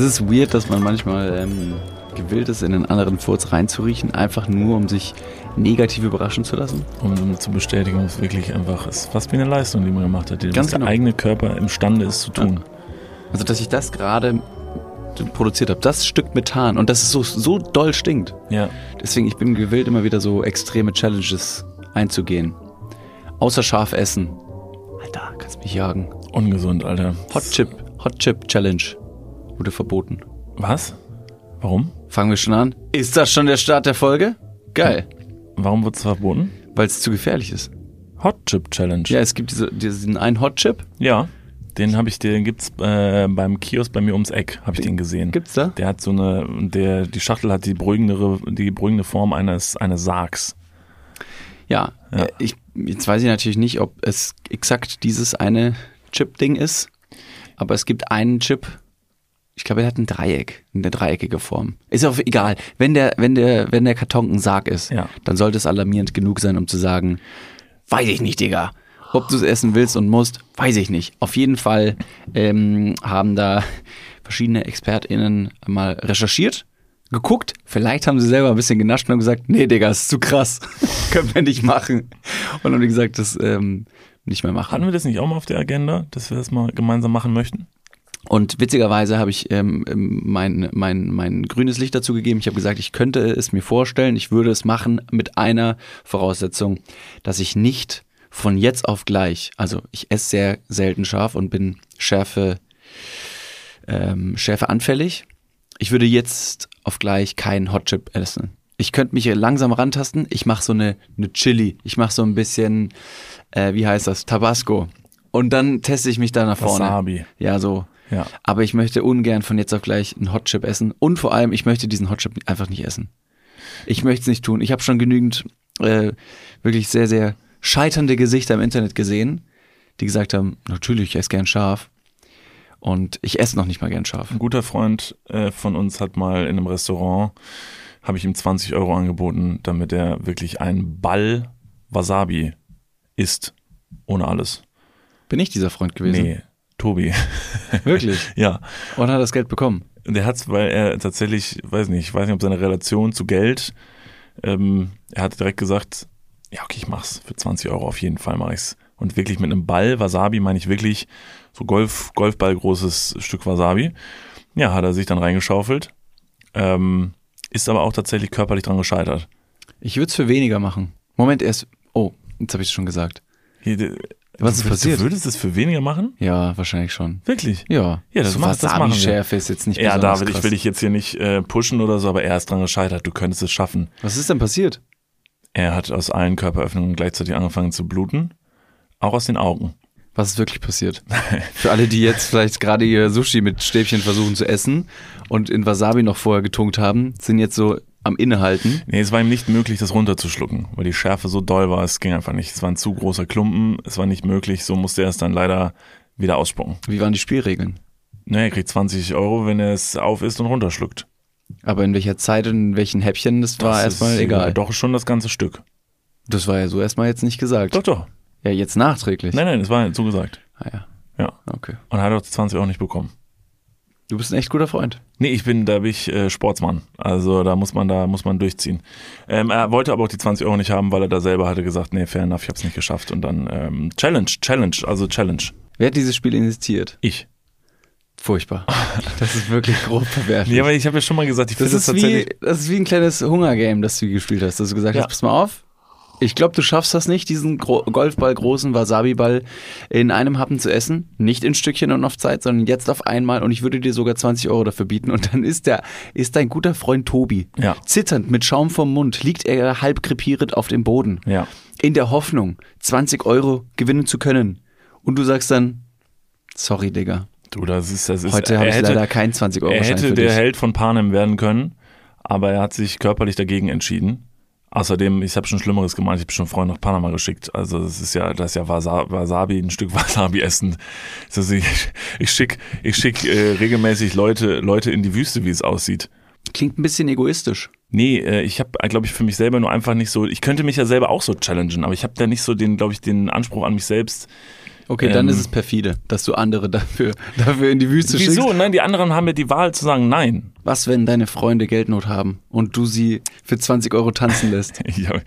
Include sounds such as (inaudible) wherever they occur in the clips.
Es ist weird, dass man manchmal ähm, gewillt ist, in einen anderen Furz reinzuriechen, einfach nur, um sich negativ überraschen zu lassen. Um zu bestätigen, es wirklich einfach ist fast wie eine Leistung, die man gemacht hat, die Ganz was der genau. eigene Körper imstande ist zu tun. Also, dass ich das gerade produziert habe, das Stück Methan und dass es so, so doll stinkt. Ja. Deswegen, ich bin gewillt, immer wieder so extreme Challenges einzugehen. Außer scharf essen. Alter, kannst mich jagen. Ungesund, Alter. Hot Chip, Hot Chip Challenge wurde verboten. Was? Warum? Fangen wir schon an. Ist das schon der Start der Folge? Geil. Warum wurde es verboten? Weil es zu gefährlich ist. Hot Chip Challenge. Ja, es gibt diese, diesen einen Hot Chip. Ja. Den habe ich, den gibt's äh, beim Kiosk bei mir ums Eck, habe ich den gesehen. Gibt's da? Der hat so eine, der, die Schachtel hat die beruhigendere, die beruhigende Form eines, eines Sargs. Ja. Ja. Äh, Ich, jetzt weiß ich natürlich nicht, ob es exakt dieses eine Chip-Ding ist. Aber es gibt einen Chip. Ich glaube, er hat ein Dreieck, eine dreieckige Form. Ist auch egal. Wenn der, wenn der, wenn der Karton ein Sarg ist, Ja. dann sollte es alarmierend genug sein, um zu sagen, weiß ich nicht, Digga. Ob du es essen willst und musst, weiß ich nicht. Auf jeden Fall ähm, haben da verschiedene ExpertInnen mal recherchiert, geguckt. Vielleicht haben sie selber ein bisschen genascht und haben gesagt, nee, Digga, ist zu krass. (laughs) Können wir nicht machen. Und dann haben die gesagt, das ähm, nicht mehr machen. Hatten wir das nicht auch mal auf der Agenda, dass wir das mal gemeinsam machen möchten? Und witzigerweise habe ich ähm, ähm, mein, mein, mein grünes Licht dazu gegeben. Ich habe gesagt, ich könnte es mir vorstellen, ich würde es machen mit einer Voraussetzung, dass ich nicht von jetzt auf gleich, also ich esse sehr selten scharf und bin Schärfe, ähm, Schärfe anfällig. Ich würde jetzt auf gleich keinen Hot Chip essen. Ich könnte mich hier langsam rantasten. Ich mache so eine, eine Chili. Ich mache so ein bisschen, äh, wie heißt das, Tabasco. Und dann teste ich mich da nach vorne. Wasabi. Ja, so. Ja. Aber ich möchte ungern von jetzt auf gleich einen Hot Chip essen. Und vor allem, ich möchte diesen Hot Chip einfach nicht essen. Ich möchte es nicht tun. Ich habe schon genügend äh, wirklich sehr, sehr scheiternde Gesichter im Internet gesehen, die gesagt haben, natürlich, ich esse gern scharf. Und ich esse noch nicht mal gern scharf. Ein guter Freund äh, von uns hat mal in einem Restaurant, habe ich ihm 20 Euro angeboten, damit er wirklich einen Ball Wasabi isst. Ohne alles. Bin ich dieser Freund gewesen? Nee, Tobi. Wirklich? (laughs) ja. Und hat das Geld bekommen? Der hat's, weil er tatsächlich, weiß nicht, ich weiß nicht, ob seine Relation zu Geld, ähm, er hat direkt gesagt, ja, okay, ich mach's. Für 20 Euro auf jeden Fall mache ich's. Und wirklich mit einem Ball Wasabi meine ich wirklich so Golf, Golfball großes Stück Wasabi. Ja, hat er sich dann reingeschaufelt. Ähm, ist aber auch tatsächlich körperlich dran gescheitert. Ich würde es für weniger machen. Moment, erst. Oh, jetzt habe ich es schon gesagt. Hier, Was ist passiert? Du würdest es für weniger machen? Ja, wahrscheinlich schon. Wirklich? Ja. Ja, das so macht- das machen. Wasabi-Schärfe ist jetzt nicht Ja, David, ich krass. will dich jetzt hier nicht äh, pushen oder so, aber er ist dran gescheitert. Du könntest es schaffen. Was ist denn passiert? Er hat aus allen Körperöffnungen gleichzeitig angefangen zu bluten. Auch aus den Augen. Was ist wirklich passiert? (laughs) Für alle, die jetzt vielleicht gerade ihr Sushi mit Stäbchen versuchen zu essen und in Wasabi noch vorher getunkt haben, sind jetzt so am Innehalten. Nee, es war ihm nicht möglich, das runterzuschlucken, weil die Schärfe so doll war, es ging einfach nicht. Es war ein zu großer Klumpen, es war nicht möglich, so musste er es dann leider wieder ausspucken. Wie waren die Spielregeln? Naja, er kriegt 20 Euro, wenn er es auf isst und runterschluckt. Aber in welcher Zeit und in welchen Häppchen, das war Das erstmal ist, egal. Doch schon das ganze Stück. Das war ja so erstmal jetzt nicht gesagt. Doch, doch. Ja, jetzt nachträglich. Nein, nein, es war so gesagt. Ah ja, Ja. okay. Und er hat auch die 20 Euro nicht bekommen. Du bist ein echt guter Freund. Nee, ich bin, da bin ich äh, Sportsmann. Also da muss man, da muss man durchziehen. Ähm, er wollte aber auch die 20 Euro nicht haben, weil er da selber hatte gesagt, nee, fair enough, ich hab's nicht geschafft. Und dann ähm, Challenge, Challenge, also Challenge. Wer hat dieses Spiel initiiert? Ich. Furchtbar. Das ist wirklich grob verwerflich. Ja, aber ich habe ja schon mal gesagt, ich das, finde ist das wie, tatsächlich. das ist wie ein kleines Hungergame, das du gespielt hast. Dass du gesagt Ja. hast, pass mal auf, ich glaube, du schaffst das nicht, diesen Gro Golfball, großen Wasabi-Ball in einem Happen zu essen. Nicht in Stückchen und auf Zeit, sondern jetzt auf einmal. Und ich würde dir sogar 20 Euro dafür bieten. Und dann ist der, ist dein guter Freund Tobi, Ja. zitternd mit Schaum vom Mund, liegt er halb krepierend auf dem Boden. Ja. In der Hoffnung, 20 Euro gewinnen zu können. Und du sagst dann, sorry, Digga. Du, das ist, das ist. Heute habe ich hätte, leider keinen 20 Euro Er hätte der dich. Held von Panem werden können, aber er hat sich körperlich dagegen entschieden. Außerdem, ich habe schon Schlimmeres gemacht, ich habe schon Freunde nach Panama geschickt. Also das ist ja, das ist ja Wasa Wasabi, ein Stück (laughs) Wasabi essen. Also ich, ich schick, ich schick äh, regelmäßig Leute, Leute in die Wüste, wie es aussieht. Klingt ein bisschen egoistisch. Nee, äh, ich habe, glaube ich, für mich selber nur einfach nicht so, ich könnte mich ja selber auch so challengen, aber ich habe da nicht so den, glaube ich, den Anspruch an mich selbst, Okay, dann Ähm, ist es perfide, dass du andere dafür, dafür in die Wüste Wieso? schickst. Nein, die anderen haben ja die Wahl zu sagen Nein. Was, wenn deine Freunde Geldnot haben und du sie für 20 Euro tanzen lässt? (laughs) Ich habe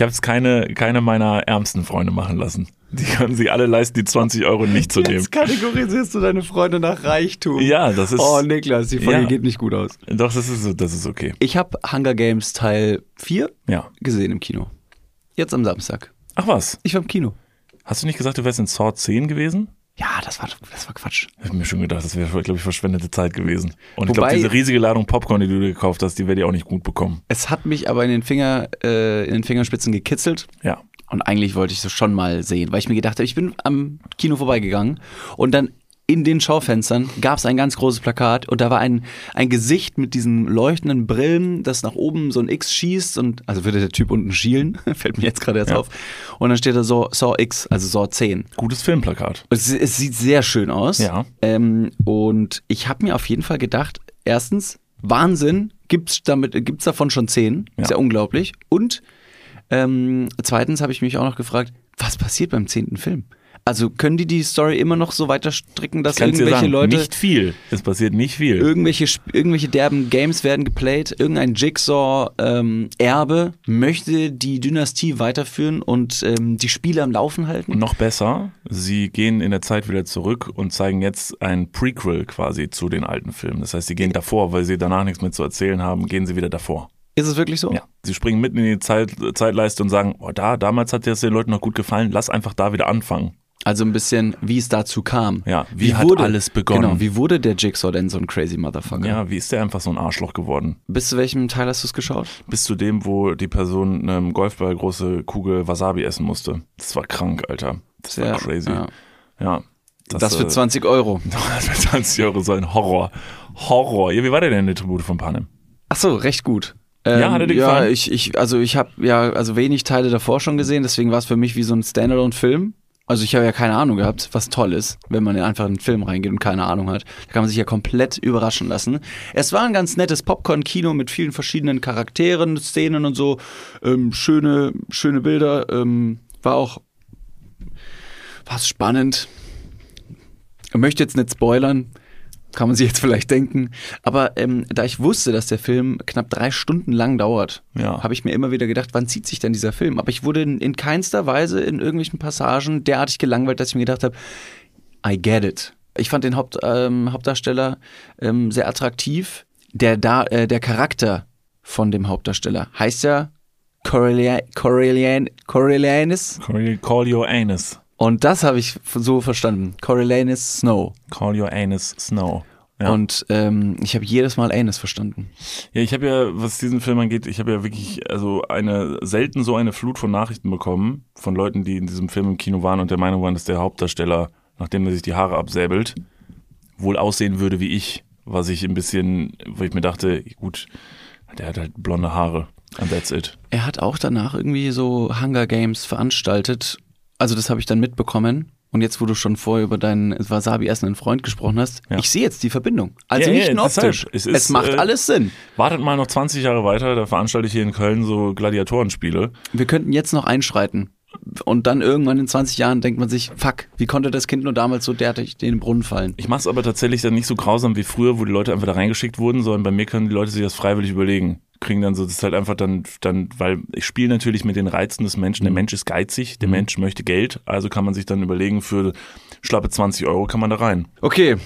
hab's keine, keine meiner ärmsten Freunde machen lassen. Die können sich alle leisten, die 20 Euro nicht zu nehmen. Jetzt kategorisierst du deine Freunde nach Reichtum. Ja, das ist. Oh, Niklas, die Folge Ja. geht nicht gut aus. Doch, das ist, das ist okay. Ich habe Hunger Games Teil 4 Ja. gesehen im Kino. Jetzt am Samstag. Ach was? Ich war im Kino. Hast du nicht gesagt, du wärst in Saw 10 gewesen? Ja, das war, das war Quatsch. Ich habe mir schon gedacht, das wäre, glaube ich, verschwendete Zeit gewesen. Und ich Wobei- glaube, diese riesige Ladung Popcorn, die du dir gekauft hast, die werde ich auch nicht gut bekommen. Es hat mich aber in den, Finger, äh, in den Fingerspitzen gekitzelt. Ja. Und eigentlich wollte ich so schon mal sehen, weil ich mir gedacht habe, ich bin am Kino vorbeigegangen und dann in den Schaufenstern gab es ein ganz großes Plakat und da war ein, ein Gesicht mit diesen leuchtenden Brillen, das nach oben so ein X schießt und also würde der Typ unten schielen, (laughs) fällt mir jetzt gerade erst Ja. auf. Und dann steht da so Saw X, also Saw 10. Gutes Filmplakat. Es, es sieht sehr schön aus. Ja. Ähm, und ich habe mir auf jeden Fall gedacht, erstens, Wahnsinn, gibt's damit, gibt's davon schon zehn? Ist ja Ja. unglaublich. Und ähm, zweitens habe ich mich auch noch gefragt, was passiert beim zehnten Film? Also können die die Story immer noch so weiter stricken, dass dir irgendwelche sagen, Leute nicht viel. Es passiert nicht viel. irgendwelche irgendwelche derben Games werden geplayt, irgendein Jigsaw ähm, Erbe möchte die Dynastie weiterführen und ähm, die Spiele am Laufen halten? Und noch besser, sie gehen in der Zeit wieder zurück und zeigen jetzt ein Prequel quasi zu den alten Filmen. Das heißt, sie gehen davor, weil sie danach nichts mehr zu erzählen haben, gehen sie wieder davor. Ist es wirklich so? Ja. Sie springen mitten in die Zeit, Zeitleiste und sagen, oh, da, damals hat das den Leuten noch gut gefallen, lass einfach da wieder anfangen. Also ein bisschen, wie es dazu kam. Ja, wie hat alles begonnen? Genau, wie wurde der Jigsaw denn so ein crazy Motherfucker? Ja, wie ist der einfach so ein Arschloch geworden? Bis zu welchem Teil hast du es geschaut? Bis zu dem, wo die Person einem Golfball große Kugel Wasabi essen musste. Das war krank, Alter. Das war Ja, crazy. ja. Ja. Das, für äh, 20 Euro. (laughs) Das für 20 Euro so ein Horror. Horror. Ja, wie war der denn in der Tribute von Panem? Ach so, recht gut. Ähm, Ja, hat er dir ja, gefallen? ich, ich, also ich habe ja also wenig Teile davor schon gesehen, deswegen war es für mich wie so ein Standalone-Film. Also ich habe ja keine Ahnung gehabt, was toll ist, wenn man in einfach in einen Film reingeht und keine Ahnung hat. Da kann man sich ja komplett überraschen lassen. Es war ein ganz nettes Popcorn-Kino mit vielen verschiedenen Charakteren, Szenen und so. Ähm, schöne, schöne Bilder. Ähm, war auch war spannend. Ich möchte jetzt nicht spoilern, kann man sich jetzt vielleicht denken. Aber ähm, da ich wusste, dass der Film knapp drei Stunden lang dauert, Ja. habe ich mir immer wieder gedacht, wann zieht sich denn dieser Film? Aber ich wurde in, in keinster Weise in irgendwelchen Passagen derartig gelangweilt, dass ich mir gedacht habe, I get it. Ich fand den Haupt, ähm, Hauptdarsteller ähm, sehr attraktiv. Der, da, äh, der Charakter von dem Hauptdarsteller heißt ja Corellia- Corellian, Corellianis. Call, call your anus. Und das habe ich so verstanden. Corellianis Snow. Call your anus snow. Ja. Und ähm, ich habe jedes Mal Anus verstanden. Ja, ich habe ja, was diesen Film angeht, ich habe ja wirklich also eine selten so eine Flut von Nachrichten bekommen von Leuten, die in diesem Film im Kino waren und der Meinung waren, dass der Hauptdarsteller, nachdem er sich die Haare absäbelt, wohl aussehen würde wie ich, was ich ein bisschen, wo ich mir dachte, gut, der hat halt blonde Haare and that's it. Er hat auch danach irgendwie so Hunger Games veranstaltet. Also das habe ich dann mitbekommen. Und jetzt, wo du schon vorher über deinen Wasabi essenden Freund gesprochen hast, Ja. ich sehe jetzt die Verbindung. Also Ja, nicht ja, nur optisch. Es Es, ist, macht äh, alles Sinn. Wartet mal noch 20 Jahre weiter, da veranstalte ich hier in Köln so Gladiatorenspiele. Wir könnten jetzt noch einschreiten. Und dann irgendwann in 20 Jahren denkt man sich, fuck, wie konnte das Kind nur damals so derartig in den Brunnen fallen? Ich mache es aber tatsächlich dann nicht so grausam wie früher, wo die Leute einfach da reingeschickt wurden, sondern bei mir können die Leute sich das freiwillig überlegen. Kriegen dann so, das ist halt einfach dann, dann weil ich spiele natürlich mit den Reizen des Menschen. Der Mensch ist geizig, der Mensch möchte Geld, also kann man sich dann überlegen, für schlappe 20 Euro kann man da rein. Okay,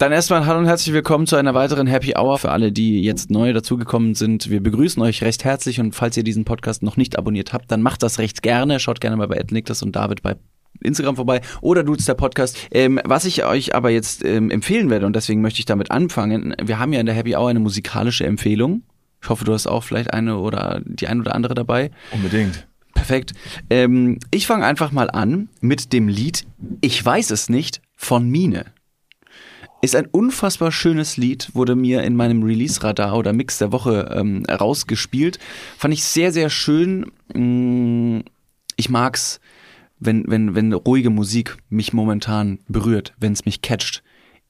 dann erstmal hallo und herzlich willkommen zu einer weiteren Happy Hour für alle, die jetzt neu dazugekommen sind. Wir begrüßen euch recht herzlich und falls ihr diesen Podcast noch nicht abonniert habt, dann macht das recht gerne. Schaut gerne mal bei Ed Niklas und David bei Instagram vorbei oder Dudes der Podcast. Ähm, was ich euch aber jetzt ähm, empfehlen werde und deswegen möchte ich damit anfangen. Wir haben ja in der Happy Hour eine musikalische Empfehlung. Ich hoffe, du hast auch vielleicht eine oder die ein oder andere dabei. Unbedingt. Perfekt. Ähm, ich fange einfach mal an mit dem Lied Ich weiß es nicht von Mine. Ist ein unfassbar schönes Lied, wurde mir in meinem Release-Radar oder Mix der Woche ähm, rausgespielt. Fand ich sehr, sehr schön. Mm, Ich mag's, wenn, wenn, wenn ruhige Musik mich momentan berührt, wenn es mich catcht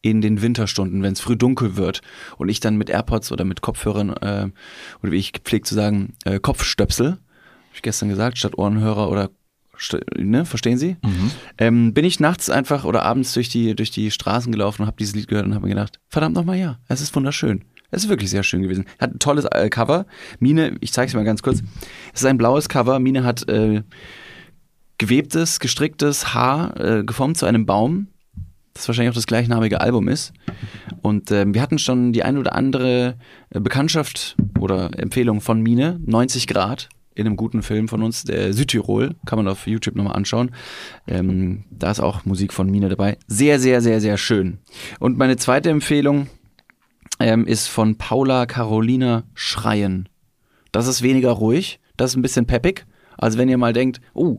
in den Winterstunden, wenn es früh dunkel wird und ich dann mit AirPods oder mit Kopfhörern äh, oder wie ich pflege zu sagen, äh, Kopfstöpsel, habe ich gestern gesagt, statt Ohrenhörer oder ne, verstehen Sie? Ähm, bin ich nachts einfach oder abends durch die, durch die Straßen gelaufen und habe dieses Lied gehört und habe mir gedacht, verdammt nochmal ja, es ist wunderschön. Es ist wirklich sehr schön gewesen. Hat ein tolles äh, Cover. Mine, ich zeige es mal ganz kurz. Es ist ein blaues Cover. Mine hat äh, gewebtes, gestricktes Haar äh, geformt zu einem Baum, das wahrscheinlich auch das gleichnamige Album ist. Und ähm, wir hatten schon die ein oder andere äh, Bekanntschaft oder Empfehlung von Mine, 90 Grad, in einem guten Film von uns, der Südtirol, kann man auf YouTube nochmal anschauen. Ähm, da ist auch Musik von Mine dabei. Sehr, sehr, sehr, sehr schön. Und meine zweite Empfehlung ähm, ist von Paula Carolina Schreien. Das ist weniger ruhig, das ist ein bisschen peppig. Also wenn ihr mal denkt, oh,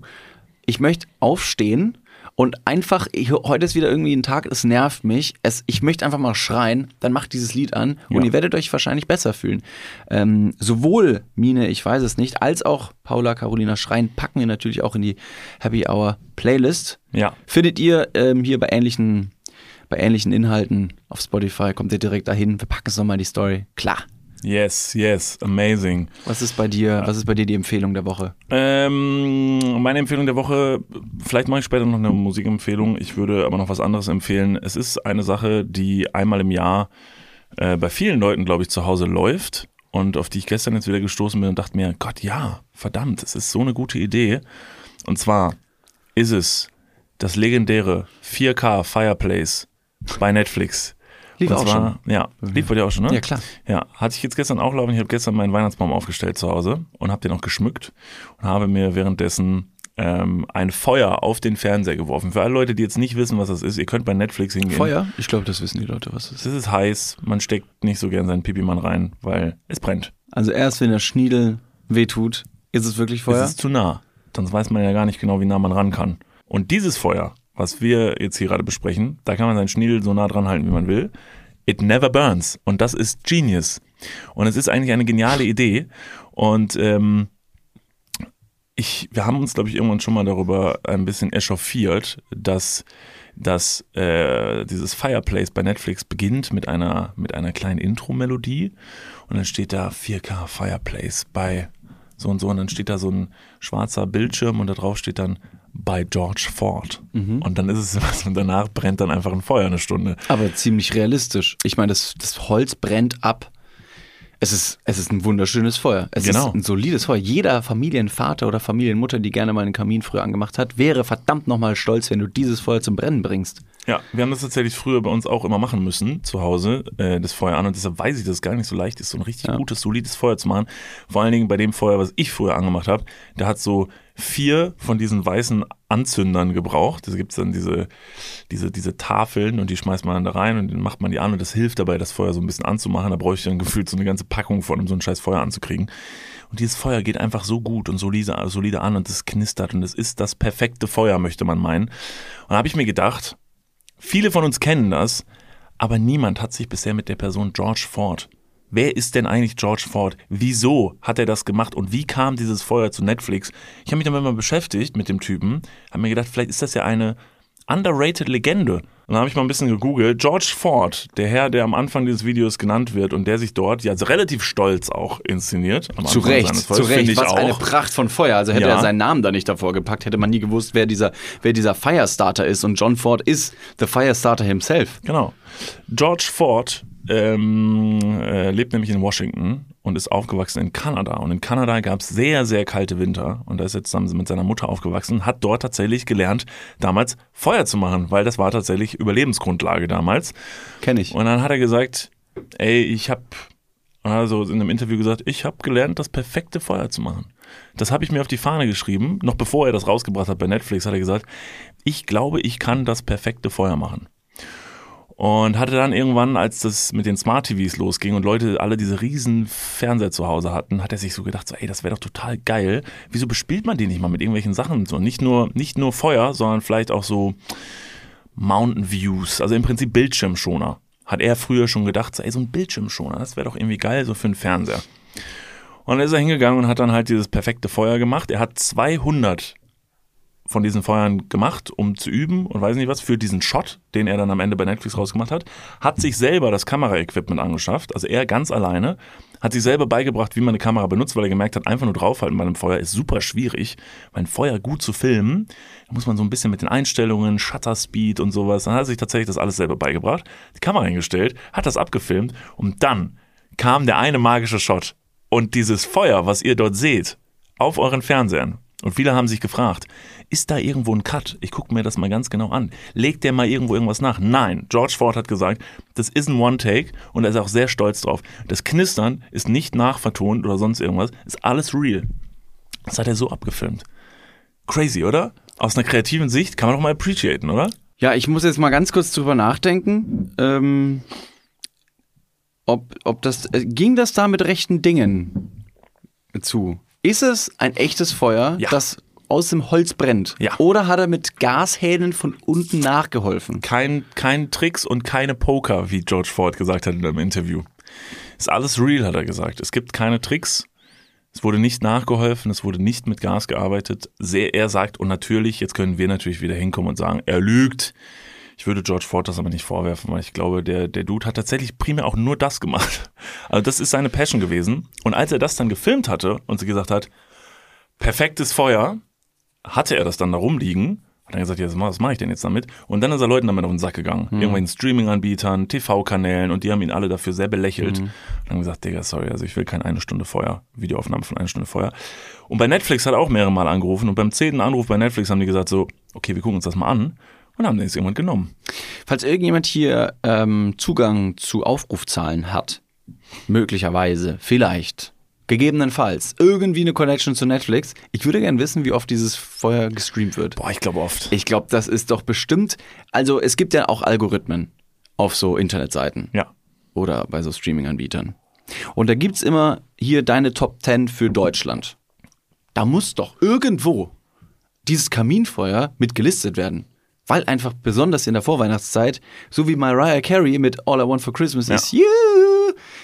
ich möchte aufstehen und einfach, ich, heute ist wieder irgendwie ein Tag, es nervt mich, es, ich möchte einfach mal schreien, dann macht dieses Lied an und Ja. ihr werdet euch wahrscheinlich besser fühlen. Ähm, sowohl Mine, ich weiß es nicht, als auch Paula Carolina Schreien packen wir natürlich auch in die Happy Hour Playlist. Ja. Findet ihr ähm, hier bei ähnlichen, bei ähnlichen Inhalten auf Spotify, kommt ihr direkt dahin, wir packen es nochmal in die Story. Klar. Yes, yes, amazing. Was ist bei dir, was ist bei dir die Empfehlung der Woche? Ähm, meine Empfehlung der Woche, vielleicht mache ich später noch eine Musikempfehlung, ich würde aber noch was anderes empfehlen. Es ist eine Sache, die einmal im Jahr äh, bei vielen Leuten, glaube ich, zu Hause läuft und auf die ich gestern jetzt wieder gestoßen bin und dachte mir, Gott, ja, verdammt, es ist so eine gute Idee. Und zwar ist es das legendäre 4K Fireplace bei Netflix. Lief auch zwar, Ja, lief bei dir auch schon, ne? Ja, klar. Ja, hatte ich jetzt gestern auch laufen. Ich habe gestern meinen Weihnachtsbaum aufgestellt zu Hause und habe den auch geschmückt und habe mir währenddessen ähm, ein Feuer auf den Fernseher geworfen. Für alle Leute, die jetzt nicht wissen, was das ist, ihr könnt bei Netflix hingehen. Feuer? Ich glaube, das wissen die Leute, was es ist. Es ist heiß, man steckt nicht so gern seinen Pipimann rein, weil es brennt. Also erst wenn der Schniedel wehtut, ist es wirklich Feuer? Es ist zu nah. Sonst weiß man ja gar nicht genau, wie nah man ran kann. Und dieses Feuer, was wir jetzt hier gerade besprechen, da kann man seinen Schniedel so nah dran halten, wie man will. It never burns. Und das ist Genius. Und es ist eigentlich eine geniale Idee. Und ähm, ich, wir haben uns, glaube ich, irgendwann schon mal darüber ein bisschen echauffiert, dass, dass äh, dieses Fireplace bei Netflix beginnt mit einer, mit einer kleinen Intro-Melodie und dann steht da 4K Fireplace bei so und so und dann steht da so ein schwarzer Bildschirm und da drauf steht dann bei George Ford. Und dann ist es was und danach brennt dann einfach ein Feuer eine Stunde. Aber ziemlich realistisch. Ich meine, das, das Holz brennt ab. Es ist, es ist ein wunderschönes Feuer. Es Genau. ist ein solides Feuer. Jeder Familienvater oder Familienmutter, die gerne mal einen Kamin früher angemacht hat, wäre verdammt nochmal stolz, wenn du dieses Feuer zum Brennen bringst. Ja, wir haben das tatsächlich früher bei uns auch immer machen müssen, zu Hause, äh, das Feuer an. Und deshalb weiß ich, dass es gar nicht so leicht ist, so ein richtig Ja. gutes, solides Feuer zu machen. Vor allen Dingen bei dem Feuer, was ich früher angemacht habe, da hat so vier von diesen weißen Anzündern gebraucht. Da gibt's dann diese, diese, diese Tafeln und die schmeißt man dann da rein und dann macht man die an und das hilft dabei, das Feuer so ein bisschen anzumachen. Da brauche ich dann gefühlt so eine ganze Packung von, um so ein scheiß Feuer anzukriegen. Und dieses Feuer geht einfach so gut und solide, solide an und es knistert und es ist das perfekte Feuer, möchte man meinen. Und da habe ich mir gedacht, Viele von uns kennen das, aber niemand hat sich bisher mit der Person George Ford. Wer ist denn eigentlich George Ford? Wieso hat er das gemacht und wie kam dieses Feuer zu Netflix? Ich habe mich damit mal beschäftigt mit dem Typen, habe mir gedacht, vielleicht ist das ja eine underrated Legende. Und dann habe ich mal ein bisschen gegoogelt. George Ford, der Herr, der am Anfang dieses Videos genannt wird und der sich dort ja relativ stolz auch inszeniert. Zu Recht, zu Recht. Was auch. eine Pracht von Feuer. Also hätte Ja. er seinen Namen da nicht davor gepackt, hätte man nie gewusst, wer dieser, wer dieser Firestarter ist. Und John Ford ist the Firestarter himself. Genau. George Ford ähm, äh, lebt nämlich in Washington und ist aufgewachsen in Kanada. Und in Kanada gab es sehr, sehr kalte Winter. Und da ist er zusammen mit seiner Mutter aufgewachsen hat dort tatsächlich gelernt, damals Feuer zu machen, weil das war tatsächlich Überlebensgrundlage damals. Kenn ich. Und dann hat er gesagt, ey, ich habe also in einem Interview gesagt, ich habe gelernt, das perfekte Feuer zu machen. Das habe ich mir auf die Fahne geschrieben. Noch bevor er das rausgebracht hat bei Netflix, hat er gesagt, ich glaube, ich kann das perfekte Feuer machen. Und hatte dann irgendwann, als das mit den Smart TVs losging und Leute alle diese riesen Fernseher zu Hause hatten, hat er sich so gedacht, so, ey, das wäre doch total geil. Wieso bespielt man die nicht mal mit irgendwelchen Sachen? So, nicht nur, nicht nur Feuer, sondern vielleicht auch so Mountain Views, also im Prinzip Bildschirmschoner. Hat er früher schon gedacht, so, ey, so ein Bildschirmschoner, das wäre doch irgendwie geil, so für einen Fernseher. Und dann ist er hingegangen und hat dann halt dieses perfekte Feuer gemacht. Er hat 200 von diesen Feuern gemacht, um zu üben und weiß nicht was, für diesen Shot, den er dann am Ende bei Netflix rausgemacht hat, hat sich selber das Kameraequipment angeschafft, also er ganz alleine, hat sich selber beigebracht, wie man eine Kamera benutzt, weil er gemerkt hat, einfach nur draufhalten bei einem Feuer ist super schwierig, weil ein Feuer gut zu filmen, da muss man so ein bisschen mit den Einstellungen, Shutter Speed und sowas, dann hat er sich tatsächlich das alles selber beigebracht, die Kamera hingestellt, hat das abgefilmt und dann kam der eine magische Shot und dieses Feuer, was ihr dort seht, auf euren Fernsehern, und viele haben sich gefragt, ist da irgendwo ein Cut? Ich gucke mir das mal ganz genau an. Legt der mal irgendwo irgendwas nach? Nein, George Ford hat gesagt, das ist ein One-Take und er ist auch sehr stolz drauf. Das Knistern ist nicht nachvertont oder sonst irgendwas, ist alles real. Das hat er so abgefilmt. Crazy, oder? Aus einer kreativen Sicht kann man doch mal appreciaten, oder? Ja, ich muss jetzt mal ganz kurz drüber nachdenken. Ähm, ob, ob das, äh, ging das da mit rechten Dingen zu? Ist es ein echtes Feuer, Ja. das aus dem Holz brennt? Ja. Oder hat er mit Gashähnen von unten nachgeholfen? Kein, kein Tricks und keine Poker, wie George Ford gesagt hat in einem Interview. Ist alles real, hat er gesagt. Es gibt keine Tricks. Es wurde nicht nachgeholfen, es wurde nicht mit Gas gearbeitet. Sehr, er sagt, und natürlich, jetzt können wir natürlich wieder hinkommen und sagen, er lügt. Ich würde George Ford das aber nicht vorwerfen, weil ich glaube, der, der Dude hat tatsächlich primär auch nur das gemacht. (laughs) Also das ist seine Passion gewesen. Und als er das dann gefilmt hatte und sie gesagt hat, perfektes Feuer, hatte er das dann da rumliegen, hat dann gesagt, ja, was mache ich denn jetzt damit? Und dann ist er Leuten damit auf den Sack gegangen. Irgendwelchen Streaming-Anbietern, TV-Kanälen und die haben ihn alle dafür sehr belächelt. Und haben gesagt, Digga, sorry, also ich will keine eine Stunde Feuer, Videoaufnahme von einer Stunde Feuer. Und bei Netflix hat er auch mehrere Mal angerufen und beim zehnten Anruf bei Netflix haben die gesagt so, okay, wir gucken uns das mal an und haben den jetzt irgendwann genommen. Falls irgendjemand hier ähm, Zugang zu Aufrufzahlen hat, möglicherweise, vielleicht, gegebenenfalls, irgendwie eine Connection zu Netflix, ich würde gerne wissen, wie oft dieses Feuer gestreamt wird. Boah, ich glaube oft. Ich glaube, das ist doch bestimmt. Also es gibt ja auch Algorithmen auf so Internetseiten Ja. oder bei so Streaming-Anbietern. Und da gibt's immer hier deine Top 10 für Deutschland. Da muss doch irgendwo dieses Kaminfeuer mit gelistet werden. Weil einfach besonders in der Vorweihnachtszeit, so wie Mariah Carey mit All I Want for Christmas Ja. is You,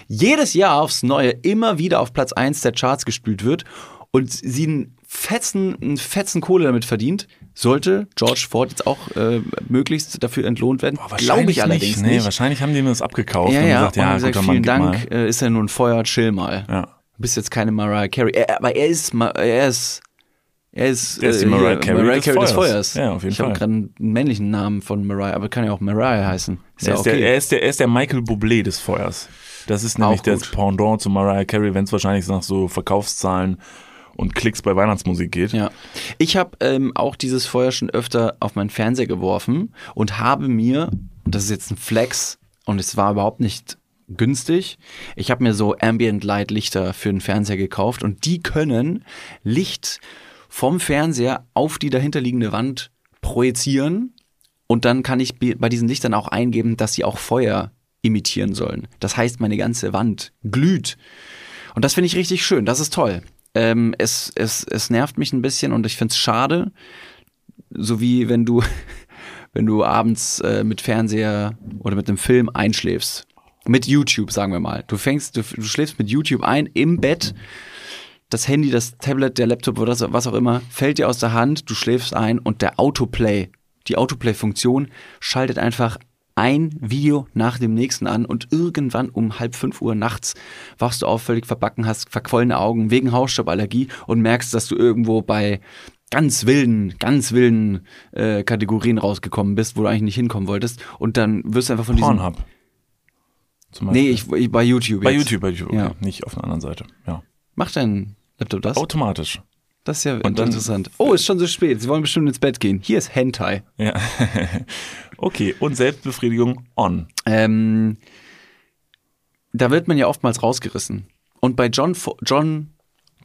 jedes Jahr aufs Neue immer wieder auf Platz 1 der Charts gespült wird und sie einen fetzen, einen fetzen Kohle damit verdient, sollte George Ford jetzt auch äh, möglichst dafür entlohnt werden. Glaube ich allerdings nicht. Nee, nicht. wahrscheinlich haben die mir das abgekauft Ja, und ja, gesagt, und ja, gut, gesagt, dann vielen gib Dank, mal. äh, ist ja nur ein Feuer, chill mal. Ja. Du bist jetzt keine Mariah Carey. Er, aber er ist, er ist, er ist, Er ist die äh, Mariah hier, Carey Mariah des Carey des Feuers. Feuers. Ja, auf jeden ich habe Fall. gerade einen männlichen Namen von Mariah, aber kann ja auch Mariah heißen. Ist Er, ja ist okay. der, er, ist der, er ist der Michael Bublé des Feuers. Das ist nämlich das. Pendant zu Mariah Carey, wenn es wahrscheinlich nach so Verkaufszahlen und Klicks bei Weihnachtsmusik geht. Ja. Ich habe ähm, auch dieses Feuer schon öfter auf meinen Fernseher geworfen und habe mir, und das ist jetzt ein Flex und es war überhaupt nicht günstig, ich habe mir so Ambient Light Lichter für den Fernseher gekauft und die können Licht vom Fernseher auf die dahinterliegende Wand projizieren und dann kann ich be- bei diesen Lichtern auch eingeben, dass sie auch Feuer imitieren sollen. Das heißt, meine ganze Wand glüht. Und das finde ich richtig schön. Das ist toll. Ähm, es, es, es nervt mich ein bisschen und ich finde es schade, so wie wenn du, (laughs) wenn du abends äh, mit Fernseher oder mit einem Film einschläfst. Mit YouTube, sagen wir mal. Du fängst, du, du schläfst mit YouTube ein im Bett. Das Handy, das Tablet, der Laptop oder was auch immer fällt dir aus der Hand, du schläfst ein und der Autoplay, die Autoplay-Funktion schaltet einfach ein Video nach dem nächsten an und irgendwann um halb fünf Uhr nachts wachst du auf, völlig verbacken, hast verquollene Augen wegen Hausstauballergie und merkst, dass du irgendwo bei ganz wilden, ganz wilden äh, Kategorien rausgekommen bist, wo du eigentlich nicht hinkommen wolltest und dann wirst du einfach von diesem... Pornhub. Zum Beispiel. Nee, ich, ich bei YouTube bei jetzt. YouTube, bei YouTube, okay. Ja. nicht auf der anderen Seite. Ja. Macht dein Laptop das? Automatisch. Das ist ja Und dann- interessant. Oh, ist schon so spät. Sie wollen bestimmt ins Bett gehen. Hier ist Hentai. Ja. (laughs) okay, und Selbstbefriedigung on. Ähm, da wird man ja oftmals rausgerissen. Und bei John, Fo John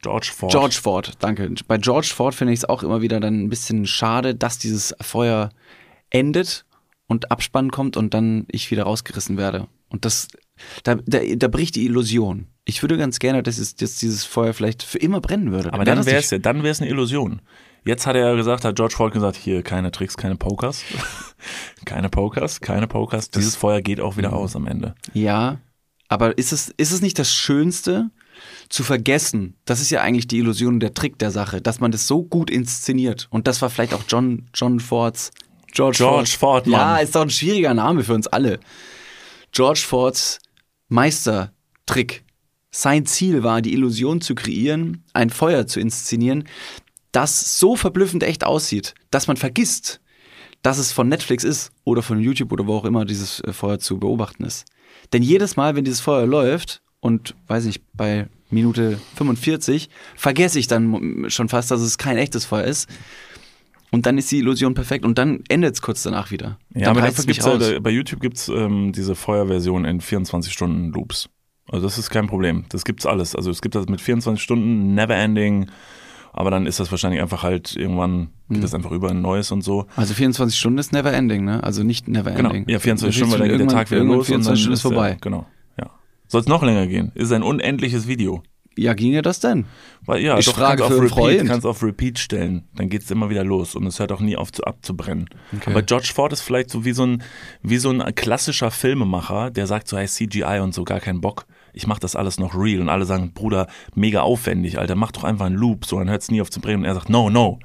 George Ford. George Ford, danke. Bei George Ford finde ich es auch immer wieder dann ein bisschen schade, dass dieses Feuer endet und Abspann kommt und dann ich wieder rausgerissen werde. Und das, da, da, da bricht die Illusion. Ich würde ganz gerne, dass, es, dass dieses Feuer vielleicht für immer brennen würde. Aber dann wäre es dann wäre es eine Illusion. Jetzt hat er ja gesagt, hat George Ford gesagt, hier keine Tricks, keine Pokers. (laughs) keine Pokers, keine Pokers. Dieses Feuer geht auch wieder aus am Ende. Ja, aber ist es, ist es nicht das Schönste, zu vergessen, das ist ja eigentlich die Illusion und der Trick der Sache, dass man das so gut inszeniert. Und das war vielleicht auch John, John Fords. George Ford, Mann. Ja, ist doch ein schwieriger Name für uns alle. George Fords Meistertrick. Sein Ziel war, die Illusion zu kreieren, ein Feuer zu inszenieren, das so verblüffend echt aussieht, dass man vergisst, dass es von Netflix ist oder von YouTube oder wo auch immer dieses äh, Feuer zu beobachten ist. Denn jedes Mal, wenn dieses Feuer läuft und, weiß ich, bei Minute 45 vergesse ich dann schon fast, dass es kein echtes Feuer ist. Und dann ist die Illusion perfekt und dann endet es kurz danach wieder. Ja, dann aber dafür gibt's ja, da- bei YouTube gibt es ähm, diese Feuerversion in 24 Stunden Loops. Also das ist kein Problem. Das gibt's alles. Also es gibt das mit 24 Stunden, never ending, aber dann ist das wahrscheinlich einfach halt irgendwann geht Hm. das einfach über ein neues und so. Also 24 Stunden ist never ending, ne? Also nicht never Genau. ending. Ja, 24 Stunden, weil dann geht der Tag wieder los 24 und dann Stunden ist vorbei. Der, genau. Ja. Soll es noch länger gehen? Ist ein unendliches Video. Ja, ginge das denn? Weil, ja, Ich doch, frage kannst für auf Repeat, kannst auf Repeat stellen. Dann geht's immer wieder los und es hört auch nie auf zu, abzubrennen. Okay. Aber George Ford ist vielleicht so wie so ein wie so ein klassischer Filmemacher, der sagt so, hey, CGI und so gar keinen Bock. Ich mach das alles noch real und alle sagen, Bruder, mega aufwendig, Alter, mach doch einfach einen Loop, so dann hört's nie auf zu brennen. Und er sagt, no, no,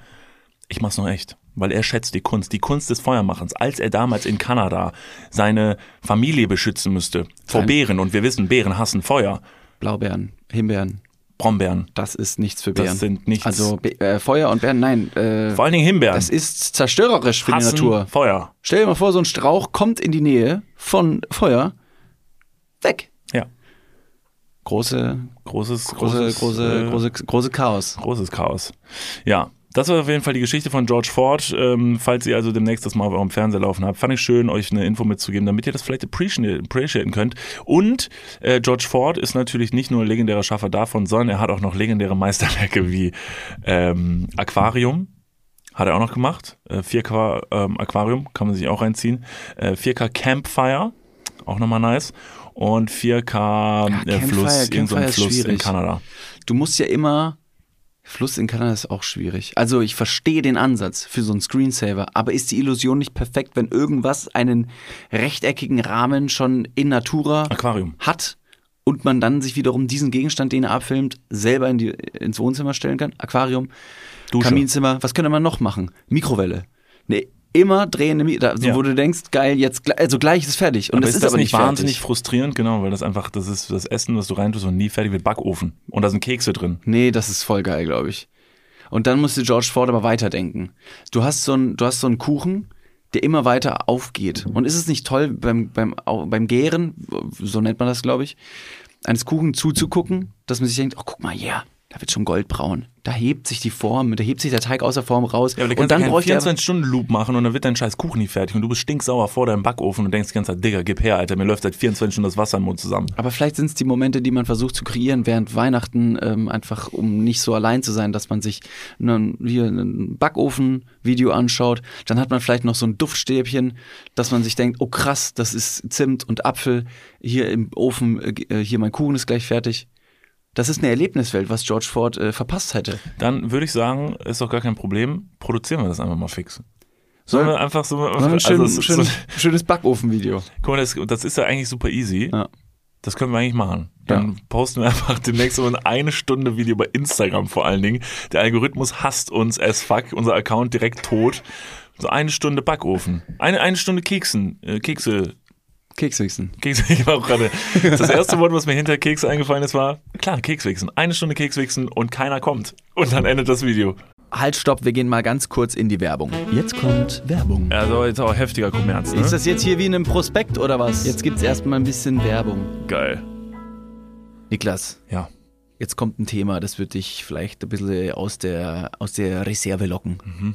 ich mach's noch echt. Weil er schätzt die Kunst, die Kunst des Feuermachens. Als er damals in Kanada seine Familie beschützen müsste vor Bären und wir wissen, Bären hassen Feuer, Blaubeeren, Himbeeren, Brombeeren, das ist nichts für Bären. das sind nichts. also äh, Feuer und Beeren, nein. Äh, vor allen Dingen Himbeeren. das ist zerstörerisch für hassen die Natur. Feuer. Stell dir mal vor, so ein Strauch kommt in die Nähe von Feuer, weg. Ja. Große, Großes, große, großes, große, äh, große, große Chaos. großes Chaos. Ja. Das war auf jeden Fall die Geschichte von George Ford. Ähm, falls ihr also demnächst das mal auf eurem Fernseher laufen habt, fand ich schön, euch eine Info mitzugeben, damit ihr das vielleicht appreciaten könnt. Und äh, George Ford ist natürlich nicht nur ein legendärer Schaffer davon, sondern er hat auch noch legendäre Meisterwerke wie ähm, Aquarium. Hat er auch noch gemacht. Äh, 4K ähm, Aquarium kann man sich auch reinziehen. Äh, 4K Campfire, auch nochmal nice. Und 4K äh, Campfire- Fluss, irgend so Campfire Fluss in. Kanada. Du musst ja immer. Fluss in Kanada ist auch schwierig. Also ich verstehe den Ansatz für so einen Screensaver, aber ist die Illusion nicht perfekt, wenn irgendwas einen rechteckigen Rahmen schon in Natura Aquarium. hat und man dann sich wiederum diesen Gegenstand, den er abfilmt, selber in die, ins Wohnzimmer stellen kann? Aquarium, Dusche. Kaminzimmer, was könnte man noch machen? Mikrowelle. Nee, immer drehende Mikrowelle, so, Ja. wo du denkst, geil, jetzt also gleich ist es fertig. Und aber es ist das aber nicht fertig. wahnsinnig frustrierend? Genau, weil das einfach, das ist das Essen, was du reintust und nie fertig wird, Backofen. Und da sind Kekse drin. Nee, das ist voll geil, glaube ich. Und dann musste George Ford aber weiterdenken. Du hast so einen, du hast so einen Kuchen, der immer weiter aufgeht. Und ist es nicht toll, beim, beim, beim Gären, so nennt man das, glaube ich, eines Kuchen zuzugucken, dass man sich denkt, oh, guck mal, ja, da wird schon goldbraun. Da hebt sich die Form, da hebt sich der Teig aus der Form raus. Ja, aber du und dann bräuchte er 24-Stunden-Loop machen und dann wird dein scheiß Kuchen nicht fertig und du bist stinksauer vor deinem Backofen und denkst die ganze Zeit, Digga, gib her, Alter, mir läuft seit 24 Stunden das Wasser im Mund zusammen. Aber vielleicht sind es die Momente, die man versucht zu kreieren während Weihnachten, ähm, einfach um nicht so allein zu sein, dass man sich einen, hier ein Backofen-Video anschaut. Dann hat man vielleicht noch so ein Duftstäbchen, dass man sich denkt, oh krass, das ist Zimt und Apfel. Hier im Ofen, äh, hier mein Kuchen ist gleich fertig. Das ist eine Erlebniswelt, was George Ford äh, verpasst hätte. Dann würde ich sagen, ist doch gar kein Problem, produzieren wir das einfach mal fix. Sollen wir einfach so, ein also, schön, es- schön, so, (laughs) schönes Backofen-Video. guck mal, das, das ist ja eigentlich super easy. Ja. Das können wir eigentlich machen. Dann Ja. posten wir einfach (laughs) demnächst so ein eine Stunde Video bei Instagram vor allen Dingen. Der Algorithmus hasst uns as fuck, unser Account direkt tot. So eine Stunde Backofen. Eine, eine Stunde Keksen, äh, Kekse, Kekswichsen. Kekse, (laughs) ich war auch gerade. (laughs) Das erste Wort, was mir hinter Kekse eingefallen ist, war, klar, Kekswichsen. Eine Stunde Kekswichsen und keiner kommt. Und dann endet das Video. Halt, stopp, wir gehen mal ganz kurz in die Werbung. Jetzt kommt Werbung. Also jetzt auch heftiger Kommerz, ne? Ist das jetzt hier wie in einem Prospekt oder was? Jetzt gibt's erstmal ein bisschen Werbung. geil. Niklas, Ja. jetzt kommt ein Thema, das wird dich vielleicht ein bisschen aus der, aus der Reserve locken. Mhm.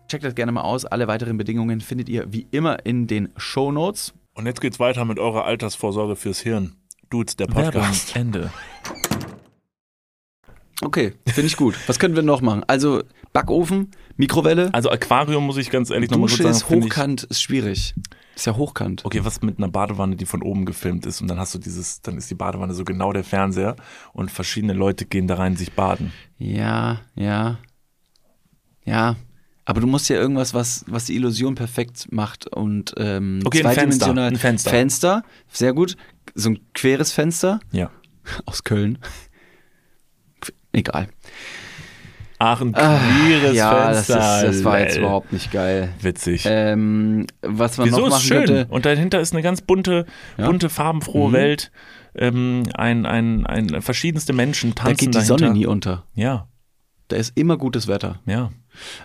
Checkt das gerne mal aus. Alle weiteren Bedingungen findet ihr wie immer in den Show Notes. Und jetzt geht's weiter mit eurer Altersvorsorge fürs Hirn. Dudes, der Podcast. Ende. Okay, finde ich gut. Was können wir noch machen? Also Backofen, Mikrowelle, Also Aquarium muss ich ganz ehrlich nochmal sagen. ist hochkant, ist schwierig. Ist ja hochkant. Okay, was mit einer Badewanne, die von oben gefilmt ist und dann hast du dieses, dann ist die Badewanne so genau der Fernseher und verschiedene Leute gehen da rein sich baden. Ja, ja. Ja. Aber du musst ja irgendwas, was, was die Illusion perfekt macht und ähm, Okay, ein Fenster, zweidimensional- ein Fenster. Fenster, sehr gut. So ein queres Fenster Ja. aus Köln. Egal. Ach, ein Ah, queeres ja, das, ist, Fenster. das war jetzt überhaupt nicht geil. Witzig. Ähm, was man Wieso noch ist machen schön? könnte. Und dahinter ist eine ganz bunte, Ja. bunte, farbenfrohe Mhm. Welt. Ähm, ein, ein, ein, verschiedenste Menschen Da tanzen geht die dahinter. Sonne nie unter. Ja, Da ist immer gutes Wetter. ja.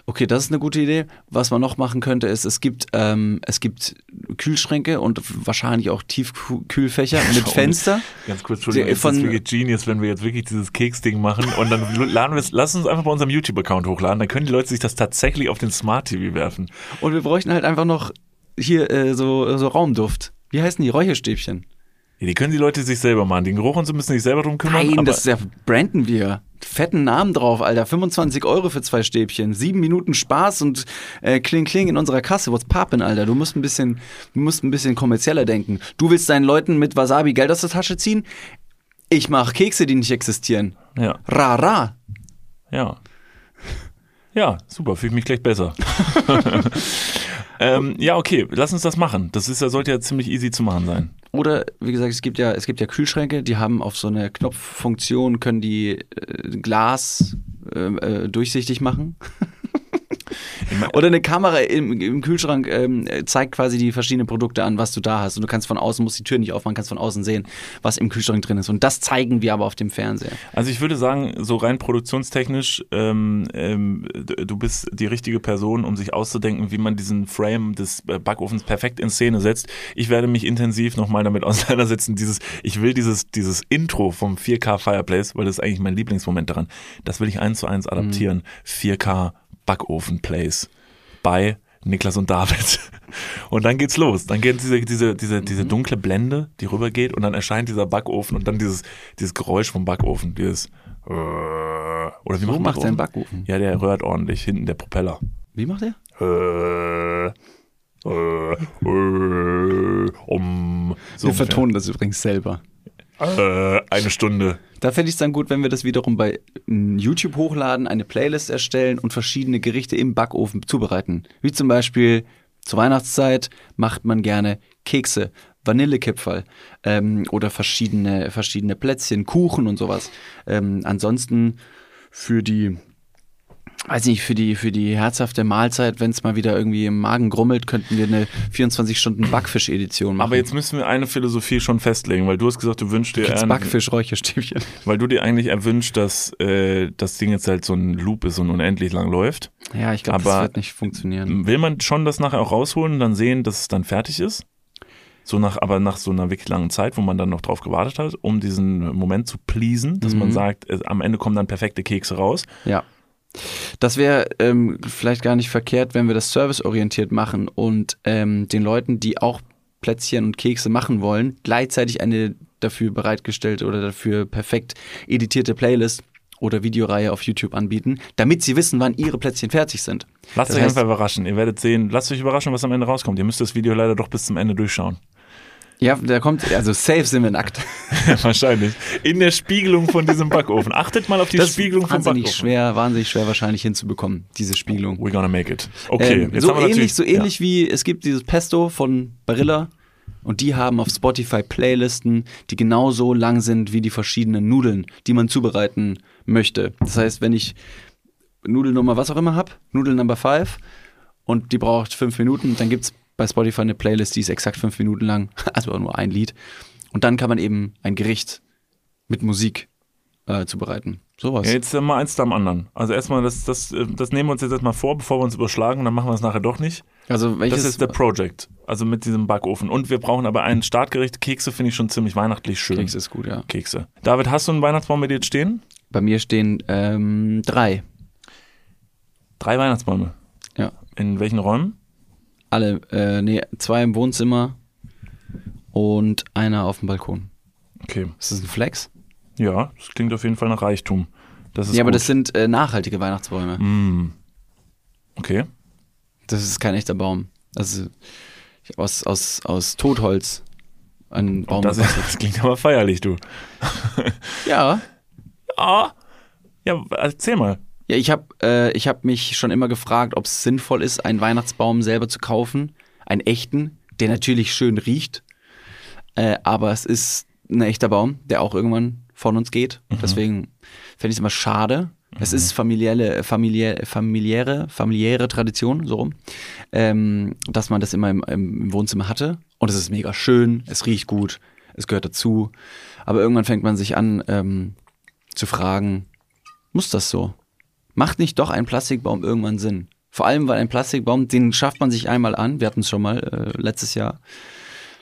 Okay, das ist eine gute Idee. Was man noch machen könnte, ist, es gibt, ähm, es gibt Kühlschränke und wahrscheinlich auch Tiefkühlfächer (laughs) mit Fenster. Ganz kurz, Entschuldigung, ist wirklich genius, wenn wir jetzt wirklich dieses Keksding machen und dann (laughs) laden wir es, lass uns einfach bei unserem YouTube-Account hochladen, dann können die Leute sich das tatsächlich auf den Smart TV werfen. Und wir bräuchten halt einfach noch hier äh, so, so Raumduft. Wie heißen die? Räucherstäbchen. Ja, die können die Leute sich selber machen. Den Geruch und so müssen sich selber drum kümmern. Nein, das ist ja branden wir. Fetten Namen drauf, Alter. 25 Euro für zwei Stäbchen. Sieben Minuten Spaß und äh, kling kling in unserer Kasse. What's poppin', Alter? Du musst ein bisschen, du musst ein bisschen kommerzieller denken. Du willst deinen Leuten mit Wasabi Geld aus der Tasche ziehen? Ich mach Kekse, die nicht existieren. ja, Ra, ra. ja. Ja, super, fühle ich mich gleich besser. (laughs) (laughs) ähm, ja, okay, lass uns das machen. Das ist, ja- sollte ja ziemlich easy zu machen sein. Oder, wie gesagt, es gibt ja, es gibt ja Kühlschränke, die haben auf so eine Knopffunktion, können die äh, Glas äh, äh, durchsichtig machen. (laughs) Oder eine Kamera im, im Kühlschrank ähm, zeigt quasi die verschiedenen Produkte an, was du da hast. Und du kannst von außen, musst die Tür nicht aufmachen, kannst von außen sehen, was im Kühlschrank drin ist. Und das zeigen wir aber auf dem Fernseher. Also ich würde sagen, so rein produktionstechnisch, ähm, ähm, du bist die richtige Person, um sich auszudenken, wie man diesen Frame des Backofens perfekt in Szene setzt. Ich werde mich intensiv nochmal damit (laughs) auseinandersetzen. Dieses, ich will dieses, dieses Intro vom 4K Fireplace, weil das ist eigentlich mein Lieblingsmoment daran. Das will ich eins zu eins adaptieren. 4K Backofen Plays bei Niklas und David. (laughs) Und dann geht's los. Dann geht diese, diese, diese, diese dunkle Blende, die rübergeht und dann erscheint dieser Backofen und dann dieses, dieses Geräusch vom Backofen, dieses äh, oder wie So macht, sein Backofen? Backofen. Ja, der röhrt ordentlich, hinten der Propeller. Wie macht er? Äh, Äh, so Wir vertonen das übrigens selber. Äh, eine Stunde. Da fände ich es dann gut, wenn wir das wiederum bei mm, YouTube hochladen, eine Playlist erstellen und verschiedene Gerichte im Backofen zubereiten. Wie zum Beispiel zur Weihnachtszeit macht man gerne Kekse, Vanillekipferl ähm, oder verschiedene, verschiedene Plätzchen, Kuchen und sowas. Ähm, ansonsten für die weiß nicht, für die, für die herzhafte Mahlzeit, wenn es mal wieder irgendwie im Magen grummelt, könnten wir eine 24-Stunden-Backfisch-Edition machen. Aber jetzt müssen wir eine Philosophie schon festlegen, weil du hast gesagt, du wünschst dir, ein- Backfisch-Räucherstäbchen. weil du dir eigentlich erwünscht, dass äh, das Ding jetzt halt so ein Loop ist und unendlich lang läuft. Ja, ich glaube, das wird nicht funktionieren. Will man schon das nachher auch rausholen dann sehen, dass es dann fertig ist? So nach, aber nach so einer wirklich langen Zeit, wo man dann noch drauf gewartet hat, um diesen Moment zu pleasen, dass man Mhm. sagt, äh, am Ende kommen dann perfekte Kekse raus. Ja. Das wäre ähm, vielleicht gar nicht verkehrt, wenn wir das serviceorientiert machen und ähm, den Leuten, die auch Plätzchen und Kekse machen wollen, gleichzeitig eine dafür bereitgestellte oder dafür perfekt editierte Playlist oder Videoreihe auf YouTube anbieten, damit sie wissen, wann ihre Plätzchen fertig sind. Lasst Das euch heißt- einfach überraschen. Ihr werdet sehen, lasst euch überraschen, was am Ende rauskommt. Ihr müsst das Video leider doch bis zum Ende durchschauen. Ja, da kommt, also safe sind wir nackt. (laughs) Wahrscheinlich. In der Spiegelung von diesem Backofen. Achtet mal auf die Das Spiegelung vom Backofen. schwer, wahnsinnig schwer wahrscheinlich hinzubekommen, diese Spiegelung. We're gonna make it. Okay, Ähm, so ähnlich, so ähnlich wie es gibt dieses Pesto von Barilla und die haben auf Spotify Playlisten, die genauso lang sind wie die verschiedenen Nudeln, die man zubereiten möchte. Das heißt, wenn ich Nudelnummer was auch immer habe, Nudel Number 5 und die braucht fünf Minuten, dann gibt es bei Spotify eine Playlist, die ist exakt fünf Minuten lang, (laughs) also nur ein Lied. Und dann kann man eben ein Gericht mit Musik äh, zubereiten. Sowas. Ja, jetzt äh, mal eins da am anderen. Also erstmal, das, das, äh, das nehmen wir uns jetzt erstmal vor, bevor wir uns überschlagen, dann machen wir es nachher doch nicht. also welches Das ist der Project, also mit diesem Backofen. Und wir brauchen aber ein Startgericht. Kekse finde ich schon ziemlich weihnachtlich schön. Keks ist gut, ja. Kekse. David, hast du einen Weihnachtsbaum mit dir jetzt stehen? Bei mir stehen ähm, drei. Drei Weihnachtsbäume. Ja. In welchen Räumen? Alle, äh, nee, zwei im Wohnzimmer und einer auf dem Balkon. Okay. Ist das ein Flex? Ja, das klingt auf jeden Fall nach Reichtum. Das ist ja, aber gut. das sind äh, nachhaltige Weihnachtsbäume. Mm. Okay. Das ist kein echter Baum. Also aus, aus, aus Totholz. Ein Baum. Das, mit- das klingt aber feierlich, du. ja. Ah. Ja, erzähl mal. Ja, ich habe äh, ich hab mich schon immer gefragt, ob es sinnvoll ist, einen Weihnachtsbaum selber zu kaufen. Einen echten, der natürlich schön riecht. Äh, aber es ist ein echter Baum, der auch irgendwann von uns geht. Deswegen fände ich es immer schade. Es ist familiäre, familiäre, familiäre, familiäre Tradition, so rum, ähm, dass man das immer im, im Wohnzimmer hatte. Und es ist mega schön, es riecht gut, es gehört dazu. Aber irgendwann fängt man sich an ähm, zu fragen, muss das so? Macht nicht doch ein Plastikbaum irgendwann Sinn? Vor allem, weil ein Plastikbaum, den schafft man sich einmal an, wir hatten es schon mal äh, letztes Jahr,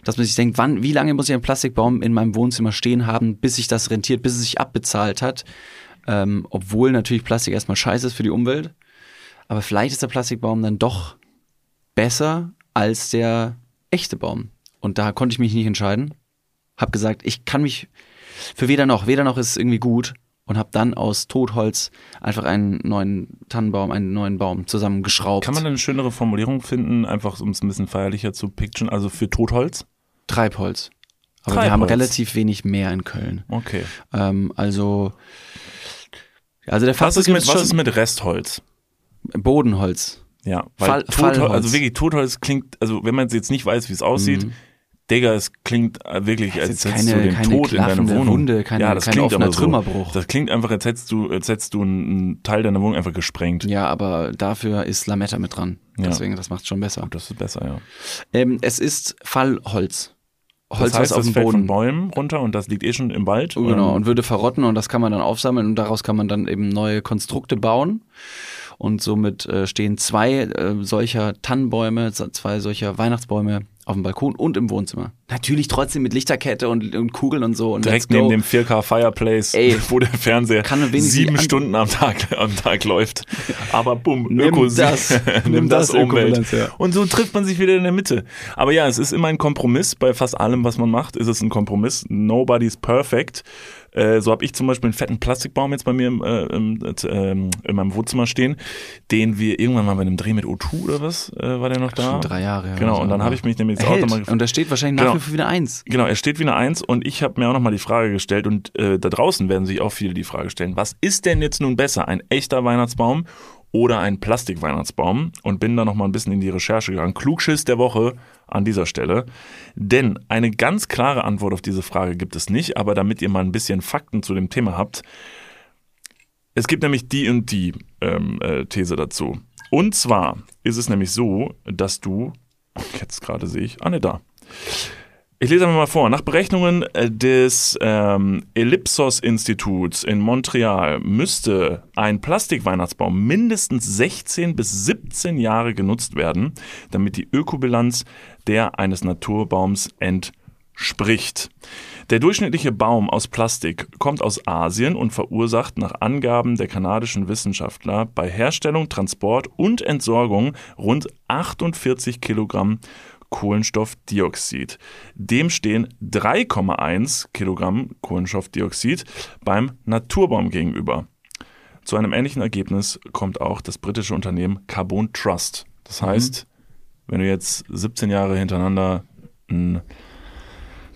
dass man sich denkt, wann, wie lange muss ich einen Plastikbaum in meinem Wohnzimmer stehen haben, bis sich das rentiert, bis es sich abbezahlt hat. Ähm, obwohl natürlich Plastik erstmal scheiße ist für die Umwelt. Aber vielleicht ist der Plastikbaum dann doch besser als der echte Baum. Und da konnte ich mich nicht entscheiden. Hab gesagt, ich kann mich für weder noch, weder noch ist irgendwie gut und habe dann aus Totholz einfach einen neuen Tannenbaum, einen neuen Baum zusammengeschraubt. Kann man eine schönere Formulierung finden, einfach um es ein bisschen feierlicher zu picturen, also für Totholz? Treibholz. Aber wir haben Treibholz. relativ wenig mehr in Köln. Okay. Ähm, also, also der Was ist, mit, was ist mit Restholz? Bodenholz. Ja, weil Fall- Totholz, also wirklich Totholz klingt, also wenn man jetzt nicht weiß, wie es aussieht, Digga, es klingt äh, wirklich, als hättest keine- du den keine Tod in deiner Wohnung. Wunde, keine- ja, das kein klingt offener aber so. Trümmerbruch. Das klingt einfach, als hättest du, als hättest du einen, Teil deiner Wohnung einfach gesprengt. Ja, aber dafür ist Lametta mit dran. Ja. Deswegen, das macht schon besser. Das ist besser, ja. Ähm, es ist Fallholz. Holz, das heißt, was auf dem fällt von Boden. Bäumen runter und das liegt eh schon im Wald. Genau, Ähm, und würde verrotten und das kann man dann aufsammeln und daraus kann man dann eben neue Konstrukte bauen. Und somit äh, stehen zwei äh, solcher Tannenbäume, zwei solcher Weihnachtsbäume auf dem Balkon und im Wohnzimmer. Natürlich trotzdem mit Lichterkette und, und Kugeln und so. Und Direkt neben dem 4K Fireplace, Ey. (laughs) wo der Fernseher sieben Stunden am Tag, am Tag läuft. Aber bumm, Nimm das. (laughs) nimm das das, Umwelt. Ja. Und so trifft man sich wieder in der Mitte. Aber ja, es ist immer ein Kompromiss. Bei fast allem, was man macht, ist es ein Kompromiss. Nobody's perfect. Äh, so habe ich zum Beispiel einen fetten Plastikbaum jetzt bei mir im, äh, im, äh, ähm, in meinem Wohnzimmer stehen, den wir irgendwann mal bei einem Dreh mit O2 oder was, äh, war der noch da? Schon drei Jahre. ja. Genau, und dann habe ich mich nämlich jetzt er auch hält. nochmal Und da steht wahrscheinlich nach Genau. wie vor wieder eins. Genau, er steht wie eine Eins und ich habe mir auch nochmal die Frage gestellt und äh, da draußen werden sich auch viele die Frage stellen, was ist denn jetzt nun besser, ein echter Weihnachtsbaum oder ein Plastikweihnachtsbaum? Und bin da nochmal ein bisschen in die Recherche gegangen. Klugschiss der Woche an dieser Stelle. Denn eine ganz klare Antwort auf diese Frage gibt es nicht, aber damit ihr mal ein bisschen Fakten zu dem Thema habt, es gibt nämlich die und die ähm, äh, These dazu. Und zwar ist es nämlich so, dass du, jetzt gerade sehe ich, ah ne, da. Ich lese einmal mal vor. Nach Berechnungen äh, des ähm, Ellipsos-Instituts in Montreal müsste ein Plastikweihnachtsbaum mindestens 16 bis 17 Jahre genutzt werden, damit die Ökobilanz der eines Naturbaums entspricht. Der durchschnittliche Baum aus Plastik kommt aus Asien und verursacht nach Angaben der kanadischen Wissenschaftler bei Herstellung, Transport und Entsorgung rund 48 Kilogramm Kohlenstoffdioxid. Dem stehen 3,1 Kilogramm Kohlenstoffdioxid beim Naturbaum gegenüber. Zu einem ähnlichen Ergebnis kommt auch das britische Unternehmen Carbon Trust. Das heißt, wenn du jetzt 17 Jahre hintereinander einen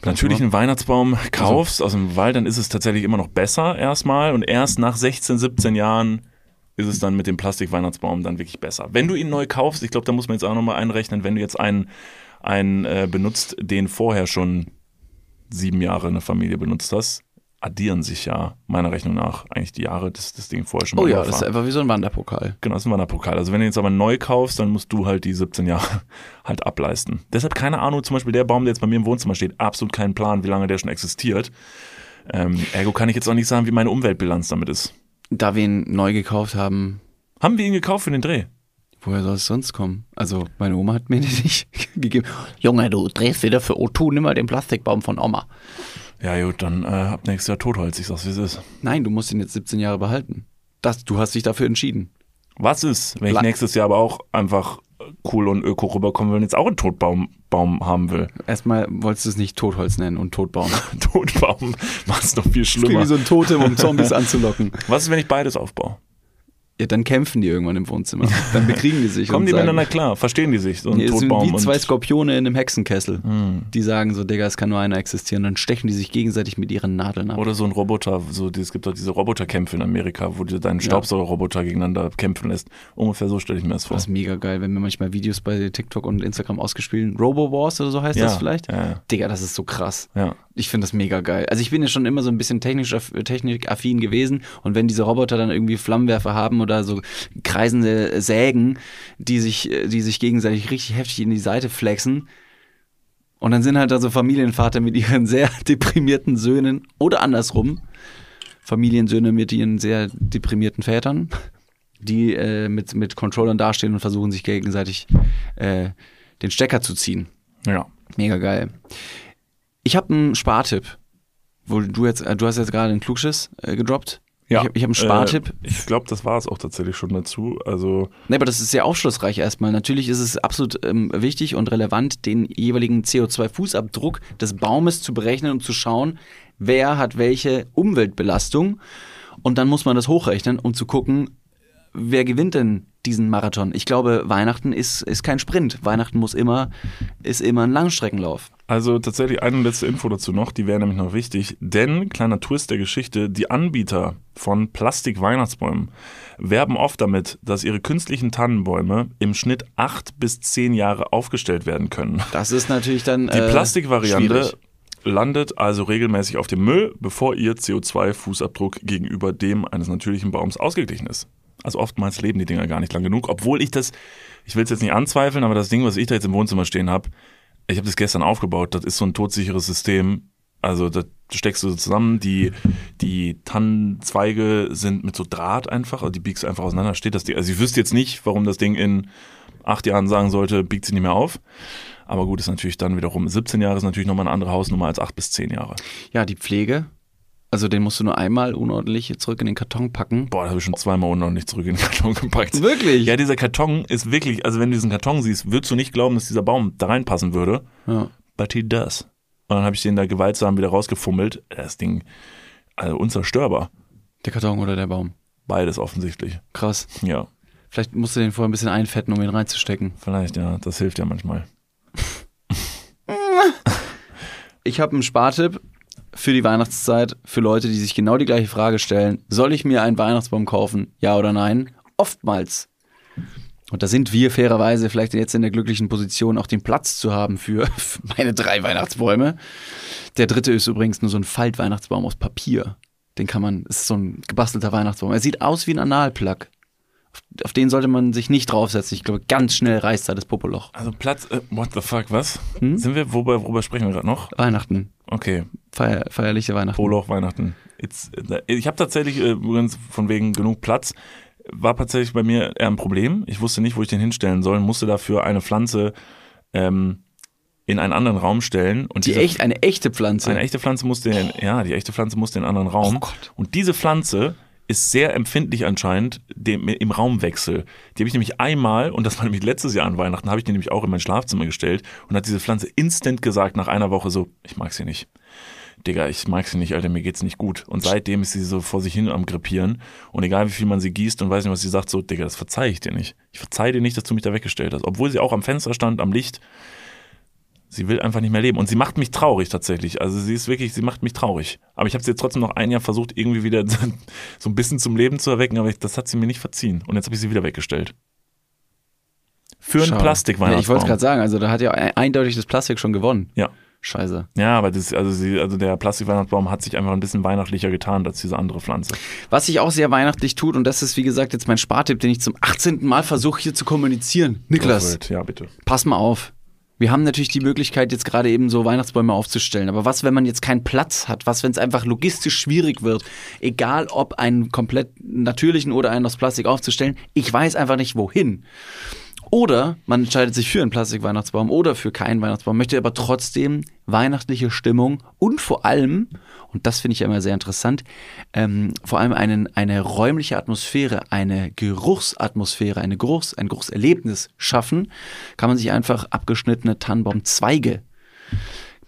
natürlichen Weihnachtsbaum kaufst aus dem Wald, dann ist es tatsächlich immer noch besser erstmal und erst nach 16, 17 Jahren ist es dann mit dem Plastikweihnachtsbaum dann wirklich besser. Wenn du ihn neu kaufst, ich glaube, da muss man jetzt auch nochmal einrechnen, wenn du jetzt einen, einen äh, benutzt, den vorher schon sieben Jahre eine Familie benutzt hast, addieren sich ja meiner Rechnung nach eigentlich die Jahre, dass das Ding vorher schon mal Oh ja, das ist einfach wie so ein Wanderpokal. Genau, das ist ein Wanderpokal. Also wenn du jetzt aber neu kaufst, dann musst du halt die 17 Jahre (laughs) halt ableisten. Deshalb keine Ahnung, zum Beispiel der Baum, der jetzt bei mir im Wohnzimmer steht, absolut keinen Plan, wie lange der schon existiert. Ähm, ergo kann ich jetzt auch nicht sagen, wie meine Umweltbilanz damit ist. Da wir ihn neu gekauft haben, Haben wir ihn gekauft für den Dreh? woher soll es sonst kommen? Also, meine Oma hat mir (laughs) den nicht gegeben. Junge, du drehst wieder für O2, nimm mal den Plastikbaum von Oma. Ja gut, dann äh, ab nächstes Jahr Totholz, ich sag's wie es ist. Nein, du musst ihn jetzt 17 Jahre behalten. Das, du hast dich dafür entschieden. Was ist, wenn ich nächstes Jahr aber auch einfach cool und öko rüberkommen will und jetzt auch einen Totbaum Baum haben will? Erstmal wolltest du es nicht Totholz nennen und Totbaum. (laughs) Totbaum macht's noch viel Das klingt schlimmer. wie so ein Totem, um Zombies (laughs) anzulocken. Was ist, wenn ich beides aufbaue? Ja, dann kämpfen die irgendwann im Wohnzimmer. (laughs) Dann bekriegen die sich. Kommen die sagen, miteinander klar? Verstehen die sich? So ein Nee, es sind wie zwei Skorpione in einem Hexenkessel. Hm. Die sagen so, Digga, es kann nur einer existieren. Dann stechen die sich gegenseitig mit ihren Nadeln ab. Oder so ein Roboter, so, es gibt doch diese Roboterkämpfe in Amerika, wo du deinen Staubsaugerroboter gegeneinander kämpfen lässt. Ungefähr so stelle ich mir das vor. Das ist mega geil, wenn mir manchmal Videos bei TikTok und Instagram ausgespielt Robo Wars oder so heißt Ja, das vielleicht? ja, ja. Digga, das ist so krass. Ja. Ich finde das mega geil. Also ich bin ja schon immer so ein bisschen technisch, technikaffin gewesen und wenn diese Roboter dann irgendwie Flammenwerfer haben oder so kreisende Sägen, die sich, die sich gegenseitig richtig heftig in die Seite flexen und dann sind halt da so Familienvater mit ihren (laughs) sehr deprimierten Söhnen oder andersrum, Familiensöhne mit ihren sehr deprimierten Vätern, die äh, mit, mit Controllern dastehen und versuchen sich gegenseitig äh, den Stecker zu ziehen. Ja. Mega geil. Ich habe einen Spartipp. Wo du jetzt, äh, du hast jetzt gerade einen Klugschiss äh, gedroppt. ja. Ich habe hab einen Spartipp. Äh, ich glaube, das war es auch tatsächlich schon dazu. Also, Nee, aber das ist sehr aufschlussreich erstmal. Natürlich ist es absolut ähm, wichtig und relevant, den jeweiligen CO2-Fußabdruck des Baumes zu berechnen und zu schauen, wer hat welche Umweltbelastung. Und dann muss man das hochrechnen, um zu gucken, wer gewinnt denn diesen Marathon. Ich glaube, Weihnachten ist, ist kein Sprint. Weihnachten muss immer, ist immer ein Langstreckenlauf. also tatsächlich eine letzte Info dazu noch, die wäre nämlich noch wichtig. Denn, kleiner Twist der Geschichte, die Anbieter von Plastik-Weihnachtsbäumen werben oft damit, dass ihre künstlichen Tannenbäume im Schnitt acht bis zehn Jahre aufgestellt werden können. Das ist natürlich dann. Die äh, Plastikvariante schwierig. landet also regelmäßig auf dem Müll, bevor ihr CO2-Fußabdruck gegenüber dem eines natürlichen Baums ausgeglichen ist. Also oftmals leben die Dinger gar nicht lang genug, obwohl ich das, ich will es jetzt nicht anzweifeln, aber das Ding, was ich da jetzt im Wohnzimmer stehen habe, ich habe das gestern aufgebaut, das ist so ein todsicheres System. Also da steckst du so zusammen, die, die Tannenzweige sind mit so Draht einfach, also die biegst du einfach auseinander, steht das Ding. Also ich wüsste jetzt nicht, warum das Ding in acht Jahren sagen sollte, biegt sie nicht mehr auf. Aber gut, ist natürlich dann wiederum, 17 Jahre ist natürlich nochmal eine andere Hausnummer als 8 bis 10 Jahre. Ja, die Pflege. Also den musst du nur einmal unordentlich zurück in den Karton packen. Boah, da habe ich schon zweimal unordentlich zurück in den Karton gepackt. Wirklich? Ja, dieser Karton ist wirklich, also wenn du diesen Karton siehst, würdest du nicht glauben, dass dieser Baum da reinpassen würde. Ja. But he does. Und dann habe ich den da gewaltsam wieder rausgefummelt. Das Ding, also unzerstörbar. Der Karton oder der Baum. Beides offensichtlich. Krass. Ja, Vielleicht musst du den vorher ein bisschen einfetten, um ihn reinzustecken. vielleicht, ja, das hilft ja manchmal. (laughs) Ich habe einen Spartipp für die Weihnachtszeit, für Leute, die sich genau die gleiche Frage stellen. Soll ich mir einen Weihnachtsbaum kaufen? Ja oder nein? Oftmals. Und da sind wir fairerweise vielleicht jetzt in der glücklichen Position, auch den Platz zu haben für, (laughs) für meine drei Weihnachtsbäume. Der dritte ist übrigens nur so ein Faltweihnachtsbaum aus Papier. Den kann man, ist so ein gebastelter Weihnachtsbaum. Er sieht aus wie ein Analplug. Auf, auf den sollte man sich nicht draufsetzen. Ich glaube, ganz schnell reißt da das Popoloch. Also Platz, äh, what the fuck, was? Hm? Sind wir, worüber, worüber sprechen wir gerade noch? Weihnachten. Okay, Feier, feierliche Weihnachten. Poloch, Weihnachten. It's, ich habe tatsächlich äh, übrigens von wegen genug Platz. War tatsächlich bei mir eher ein Problem. Ich wusste nicht, wo ich den hinstellen soll, musste dafür eine Pflanze ähm, in einen anderen Raum stellen. Und Die diese- echt, eine echte Pflanze. Eine echte Pflanze musste in, ja, die echte Pflanze musste in einen anderen Raum. Oh Gott. Und diese Pflanze ist sehr empfindlich anscheinend dem, im Raumwechsel. Die habe ich nämlich einmal, und das war nämlich letztes Jahr an Weihnachten, habe ich die nämlich auch in mein Schlafzimmer gestellt und hat diese Pflanze instant gesagt nach einer Woche so, ich mag sie nicht. Digga, ich mag sie nicht, Alter, mir geht's nicht gut. Und seitdem ist sie so vor sich hin am Grippieren. Und egal wie viel man sie gießt und weiß nicht, was sie sagt, so, Digga, das verzeih ich dir nicht. Ich verzeih dir nicht, dass du mich da weggestellt hast. Obwohl sie auch am Fenster stand, am Licht. Sie will einfach nicht mehr leben. Und sie macht mich traurig tatsächlich. Also sie ist wirklich, sie macht mich traurig. Aber ich habe sie jetzt trotzdem noch ein Jahr versucht, irgendwie wieder (laughs) so ein bisschen zum Leben zu erwecken, aber ich, das hat sie mir nicht verziehen. Und jetzt habe ich sie wieder weggestellt. Für einen plastik Ja, ich wollte gerade sagen, also da hat ja eindeutig das Plastik schon gewonnen. Ja. Scheiße. Ja, aber das, also, sie, also der Plastik-Weihnachtsbaum hat sich einfach ein bisschen weihnachtlicher getan als diese andere Pflanze. Was sich auch sehr weihnachtlich tut, und das ist wie gesagt jetzt mein Spartipp, den ich zum 18. Mal versuche hier zu kommunizieren. Niklas, Ja, bitte. pass mal auf. Wir haben natürlich die Möglichkeit, jetzt gerade eben so Weihnachtsbäume aufzustellen. Aber was, wenn man jetzt keinen Platz hat? Was, wenn es einfach logistisch schwierig wird? Egal, ob einen komplett natürlichen oder einen aus Plastik aufzustellen. Ich weiß einfach nicht, wohin. Oder man entscheidet sich für einen Plastik-Weihnachtsbaum oder für keinen Weihnachtsbaum, möchte aber trotzdem weihnachtliche Stimmung und vor allem, und das finde ich immer sehr interessant, ähm, vor allem einen, eine räumliche Atmosphäre, eine Geruchsatmosphäre, eine Geruchs-, ein Geruchserlebnis schaffen, kann man sich einfach abgeschnittene Tannenbaumzweige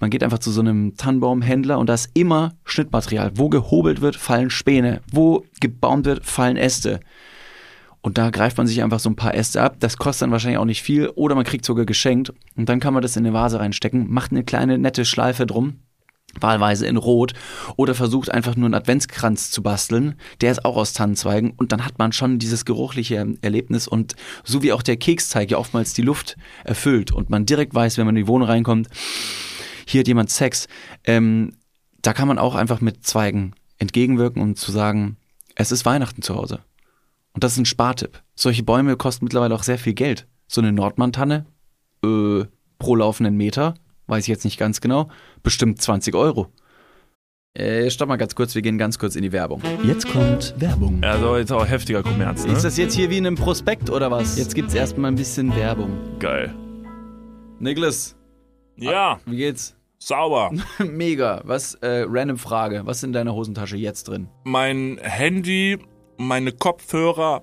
man geht einfach zu so einem Tannenbaumhändler und da ist immer Schnittmaterial. Wo gehobelt wird, fallen Späne. Wo gebaumt wird, fallen Äste. Und da greift man sich einfach so ein paar Äste ab. Das kostet dann wahrscheinlich auch nicht viel. Oder man kriegt sogar geschenkt. Und dann kann man das in eine Vase reinstecken, macht eine kleine nette Schleife drum. Wahlweise in Rot oder versucht einfach nur einen Adventskranz zu basteln. Der ist auch aus Tannenzweigen und dann hat man schon dieses geruchliche Erlebnis und so wie auch der Keksteig ja oftmals die Luft erfüllt und man direkt weiß, wenn man in die Wohnung reinkommt, hier hat jemand Sex. Ähm, da kann man auch einfach mit Zweigen entgegenwirken, um zu sagen, es ist Weihnachten zu Hause. Und das ist ein Spartipp. Solche Bäume kosten mittlerweile auch sehr viel Geld. So eine Nordmann-Tanne äh, pro laufenden Meter, weiß ich jetzt nicht ganz genau, bestimmt 20 Euro. Äh, stopp mal ganz kurz, wir gehen ganz kurz in die Werbung. Jetzt kommt Werbung. Also jetzt auch heftiger Kommerz, ne? Ist das jetzt hier wie in einem Prospekt oder was? Jetzt gibt's erstmal ein bisschen Werbung. Geil. Niklas, Ja, wie geht's? sauber. (laughs) Mega. Was, äh, random Frage. Was ist in deiner Hosentasche jetzt drin? mein Handy, meine Kopfhörer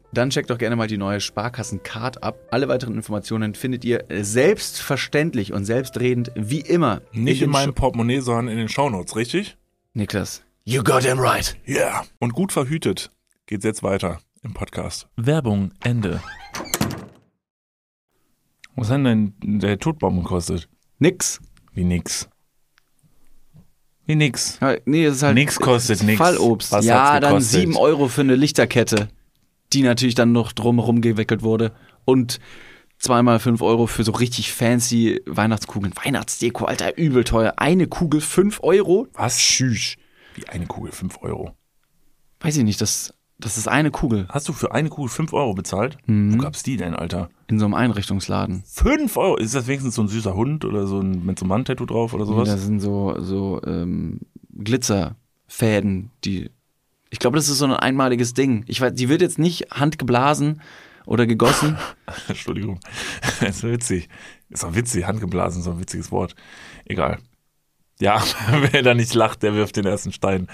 dann checkt doch gerne mal die neue Sparkassen-Card ab. Alle weiteren Informationen findet ihr selbstverständlich und selbstredend wie immer. Nicht in, den meinem Sh- Portemonnaie, sondern in den Shownotes, richtig? Niklas. You got him right. Ja. Yeah. Und gut verhütet geht's jetzt weiter im Podcast. Werbung, Ende. Was hat denn der Totbaum gekostet? Nix. Wie nix. Wie nix. Ja, Nee, es ist halt Nix kostet nix. Fallobst. Was ja, dann gekostet? 7 Euro für eine Lichterkette, die natürlich dann noch drumherum gewickelt wurde. Und zweimal 5 Euro für so richtig fancy Weihnachtskugeln. Weihnachtsdeko, Alter, übel teuer. Eine Kugel 5 Euro? Was? Tschüss. Wie eine Kugel, 5 Euro. Weiß ich nicht, das, das ist eine Kugel Hast du für eine Kugel 5 Euro bezahlt? Mhm. Wo gab's die denn, Alter? in so einem Einrichtungsladen. 5 Euro? Ist das wenigstens so ein süßer Hund oder so ein mit so einem Mann-Tattoo drauf oder sowas? Da sind so, so ähm, Glitzerfäden, die. Ich glaube, das ist so ein einmaliges Ding. Ich weiß, die wird jetzt nicht handgeblasen oder gegossen. (laughs) Entschuldigung. Das (laughs) ist witzig. Ist auch witzig, handgeblasen ist auch ein witziges Wort. Egal. Ja, (laughs) wer da nicht lacht, der wirft den ersten Stein.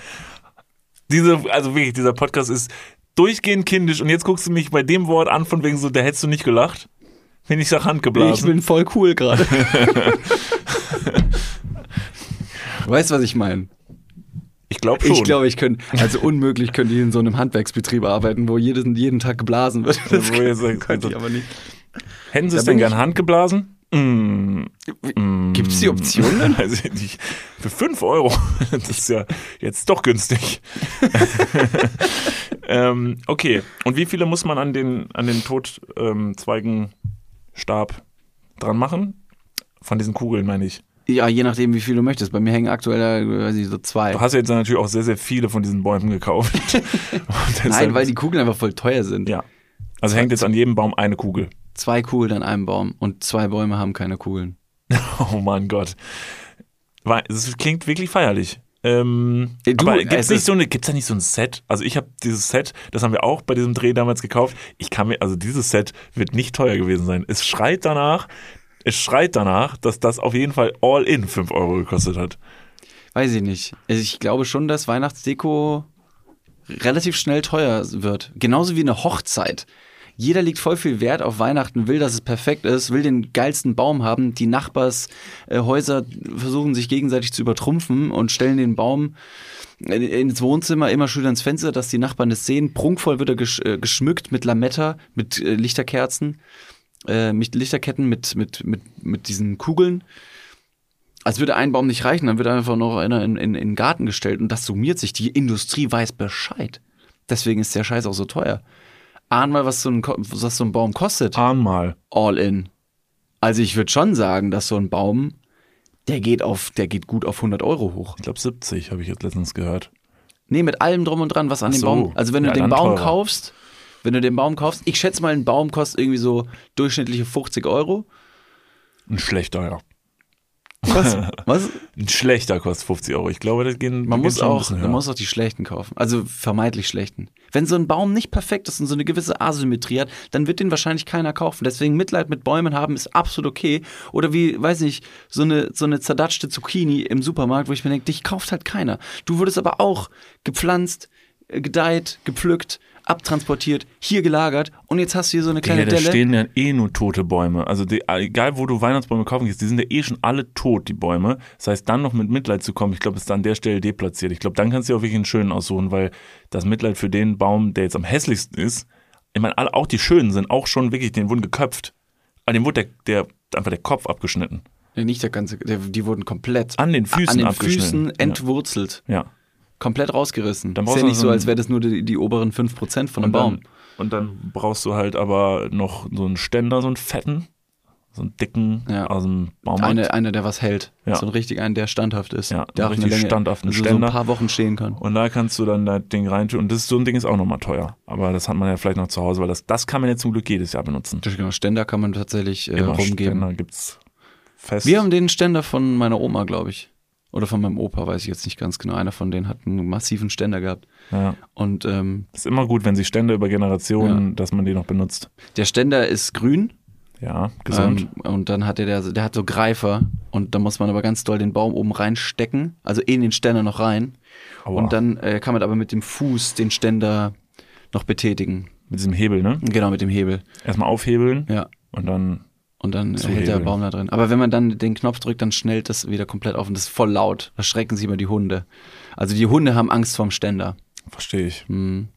Diese, also wirklich, dieser Podcast ist durchgehend kindisch und jetzt guckst du mich bei dem Wort an, von wegen so, da hättest du nicht gelacht. Wenn ich sag ich handgeblasen. bin voll cool gerade. weißt du, was ich meine? Ich glaube schon. Ich glaube, ich könnte, also unmöglich könnte ich in so einem Handwerksbetrieb arbeiten, wo jedes, jeden Tag geblasen wird. (laughs) Das Wo sagt, könnte ich aber nicht. Hätten sie es denn gern handgeblasen? Mm, mm, Gibt es die Option denn? (laughs) Weiß ich nicht. Für 5 Euro. (laughs) Das ist ja jetzt doch günstig. ähm, okay. Und wie viele muss man an den, an den Totzweigenstab dran machen? Von diesen Kugeln, meine ich. Ja, je nachdem, wie viel du möchtest. Bei mir hängen aktuell, äh, weiß ich, so zwei. Du hast ja jetzt natürlich auch sehr, sehr viele von diesen Bäumen gekauft. (laughs) Nein, weil die Kugeln einfach voll teuer sind. Ja. Also hängt jetzt an jedem Baum eine Kugel. Zwei Kugeln an einem Baum und zwei Bäume haben keine Kugeln. (laughs) Oh mein Gott. Weil, Es klingt wirklich feierlich. Ähm, Ey, du, aber gibt's es nicht so eine, gibt's da nicht so ein Set? Also ich habe dieses Set, das haben wir auch bei diesem Dreh damals gekauft. Ich kann mir, also dieses Set wird nicht teuer gewesen sein. Es schreit danach, es schreit danach, dass das auf jeden Fall all in 5 Euro gekostet hat. Weiß ich nicht. Also ich glaube schon, dass Weihnachtsdeko relativ schnell teuer wird. Genauso wie eine Hochzeit. Jeder legt voll viel Wert auf Weihnachten, will, dass es perfekt ist, will den geilsten Baum haben. Die Nachbarshäuser versuchen sich gegenseitig zu übertrumpfen und stellen den Baum in- ins Wohnzimmer immer schön ans Fenster, dass die Nachbarn das sehen. Prunkvoll wird er äh, geschmückt mit Lametta, mit äh, Lichterkerzen, äh, mit Lichterketten, mit, mit, mit, mit diesen Kugeln. Als würde ein Baum nicht reichen, dann wird einfach noch einer in, in, in den Garten gestellt und das summiert sich. Die Industrie weiß Bescheid. Deswegen ist der Scheiß auch so teuer. Ahn mal, was so ein, was so ein Baum kostet. Ahn mal. All in. Also ich würde schon sagen, dass so ein Baum, der geht auf, der geht gut auf 100 Euro hoch. Ich glaube 70 habe ich jetzt letztens gehört. Nee, mit allem drum und dran, was an Ach dem so. Baum. Also wenn du Ja, den dann Baum teurer. kaufst, wenn du den Baum kaufst, ich schätze mal, ein Baum kostet irgendwie so durchschnittliche 50 Euro. Ein schlechter, ja. Was? (laughs) Was? Ein schlechter kostet 50 Euro. Ich glaube, das gehen Man muss auch, man muss auch die schlechten kaufen. Also vermeintlich schlechten. Wenn so ein Baum nicht perfekt ist und so eine gewisse Asymmetrie hat, dann wird den wahrscheinlich keiner kaufen. Deswegen Mitleid mit Bäumen haben ist absolut okay. Oder wie, weiß ich, so eine, so eine zerdatschte Zucchini im Supermarkt, wo ich mir denke, dich kauft halt keiner. Du wurdest aber auch gepflanzt, äh, gedeiht, gepflückt, abtransportiert, hier gelagert und jetzt hast du hier so eine kleine Digga, da Delle. stehen ja eh nur tote Bäume. Also die, egal, wo du Weihnachtsbäume kaufen gehst, die sind ja eh schon alle tot, die Bäume. Das heißt, dann noch mit Mitleid zu kommen, ich glaube, ist da an der Stelle deplatziert. Ich glaube, dann kannst du dir auch wirklich einen schönen aussuchen, weil das Mitleid für den Baum, der jetzt am hässlichsten ist, ich meine, alle, auch die schönen sind auch schon wirklich, den wurden geköpft. Aber dem wurde der, der, einfach der Kopf abgeschnitten. Nee, nicht der ganze, der, die wurden komplett An den Füßen an den abgeschnitten. Füßen Ja. entwurzelt. Ja. Komplett rausgerissen. Dann ist ja nicht so als wäre das nur die, die oberen 5% von einem Baum. dann, und dann brauchst du halt aber noch so einen Ständer, so einen fetten. so einen dicken Ja. aus dem Baumarkt. Eine, einer, der was hält. Ja. So ein richtig einen, der standhaft ist. Ja, der eine richtig Länge, standhaften also so ein Ständer. paar Wochen stehen kann. Und da kannst du dann das Ding reintun. Und das, so ein Ding ist auch nochmal teuer. Aber das hat man ja vielleicht noch zu Hause, weil das, das kann man jetzt zum Glück jedes Jahr benutzen. Genau, Ständer kann man tatsächlich äh, Immer rumgeben. Ständer gibt's fest. Wir haben den Ständer von meiner Oma, glaube ich. Oder von meinem Opa, weiß ich jetzt nicht ganz genau. Einer von denen hat einen massiven Ständer gehabt. ja. Und ähm, Ist immer gut, wenn sich Stände über Generationen, dass man die noch benutzt. der Ständer ist grün. Ja, gesund. Ähm, und dann hat der, der hat so Greifer. Und da muss man aber ganz doll den Baum oben reinstecken. Also in den Ständer noch rein. Aua. Und dann äh, kann man aber mit dem Fuß den Ständer noch betätigen. Mit diesem Hebel, ne? Genau, mit dem Hebel. Erstmal aufhebeln Ja. und dann. Und dann Zu hält der. Baum da drin. Aber wenn man dann den Knopf drückt, dann schnellt das wieder komplett auf und das ist voll laut. Da schrecken sich immer die Hunde. Also die Hunde haben Angst vorm Ständer. Verstehe ich. Hm.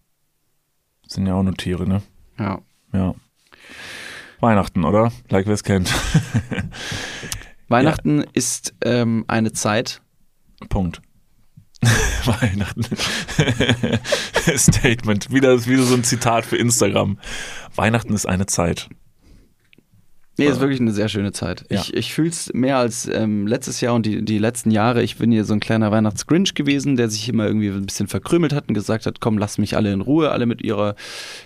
Sind ja auch nur Tiere, ne? Ja. Ja. Weihnachten, oder? Like wer es kennt. (laughs) Weihnachten ist ähm, eine Zeit. Punkt. (laughs) Weihnachten. (laughs) Statement. Wieder, wieder so ein Zitat für Instagram. Weihnachten ist eine Zeit. Nee, ist wirklich eine sehr schöne Zeit. Ja. Ich, ich fühle es mehr als ähm, letztes Jahr und die, die letzten Jahre. Ich bin hier so ein kleiner Weihnachtsgrinch gewesen, der sich immer irgendwie ein bisschen verkrümelt hat und gesagt hat, komm, lasst mich alle in Ruhe, alle mit ihrer,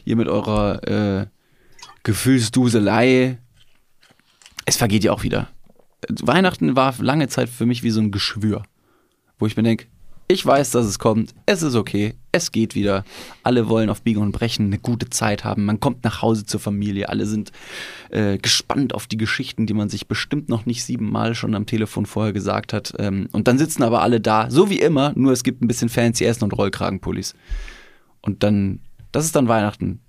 ihr mit eurer äh, Gefühlsduselei. Es vergeht ja auch wieder. Weihnachten war lange Zeit für mich wie so ein Geschwür, wo ich mir denke, ich weiß, dass es kommt, es ist okay, es geht wieder. Alle wollen auf Biegen und Brechen eine gute Zeit haben. Man kommt nach Hause zur Familie, alle sind äh, gespannt auf die Geschichten, die man sich bestimmt noch nicht siebenmal schon am Telefon vorher gesagt hat. Ähm, und dann sitzen aber alle da, so wie immer, nur es gibt ein bisschen fancy Essen und Rollkragenpullis. Und dann, das ist dann Weihnachten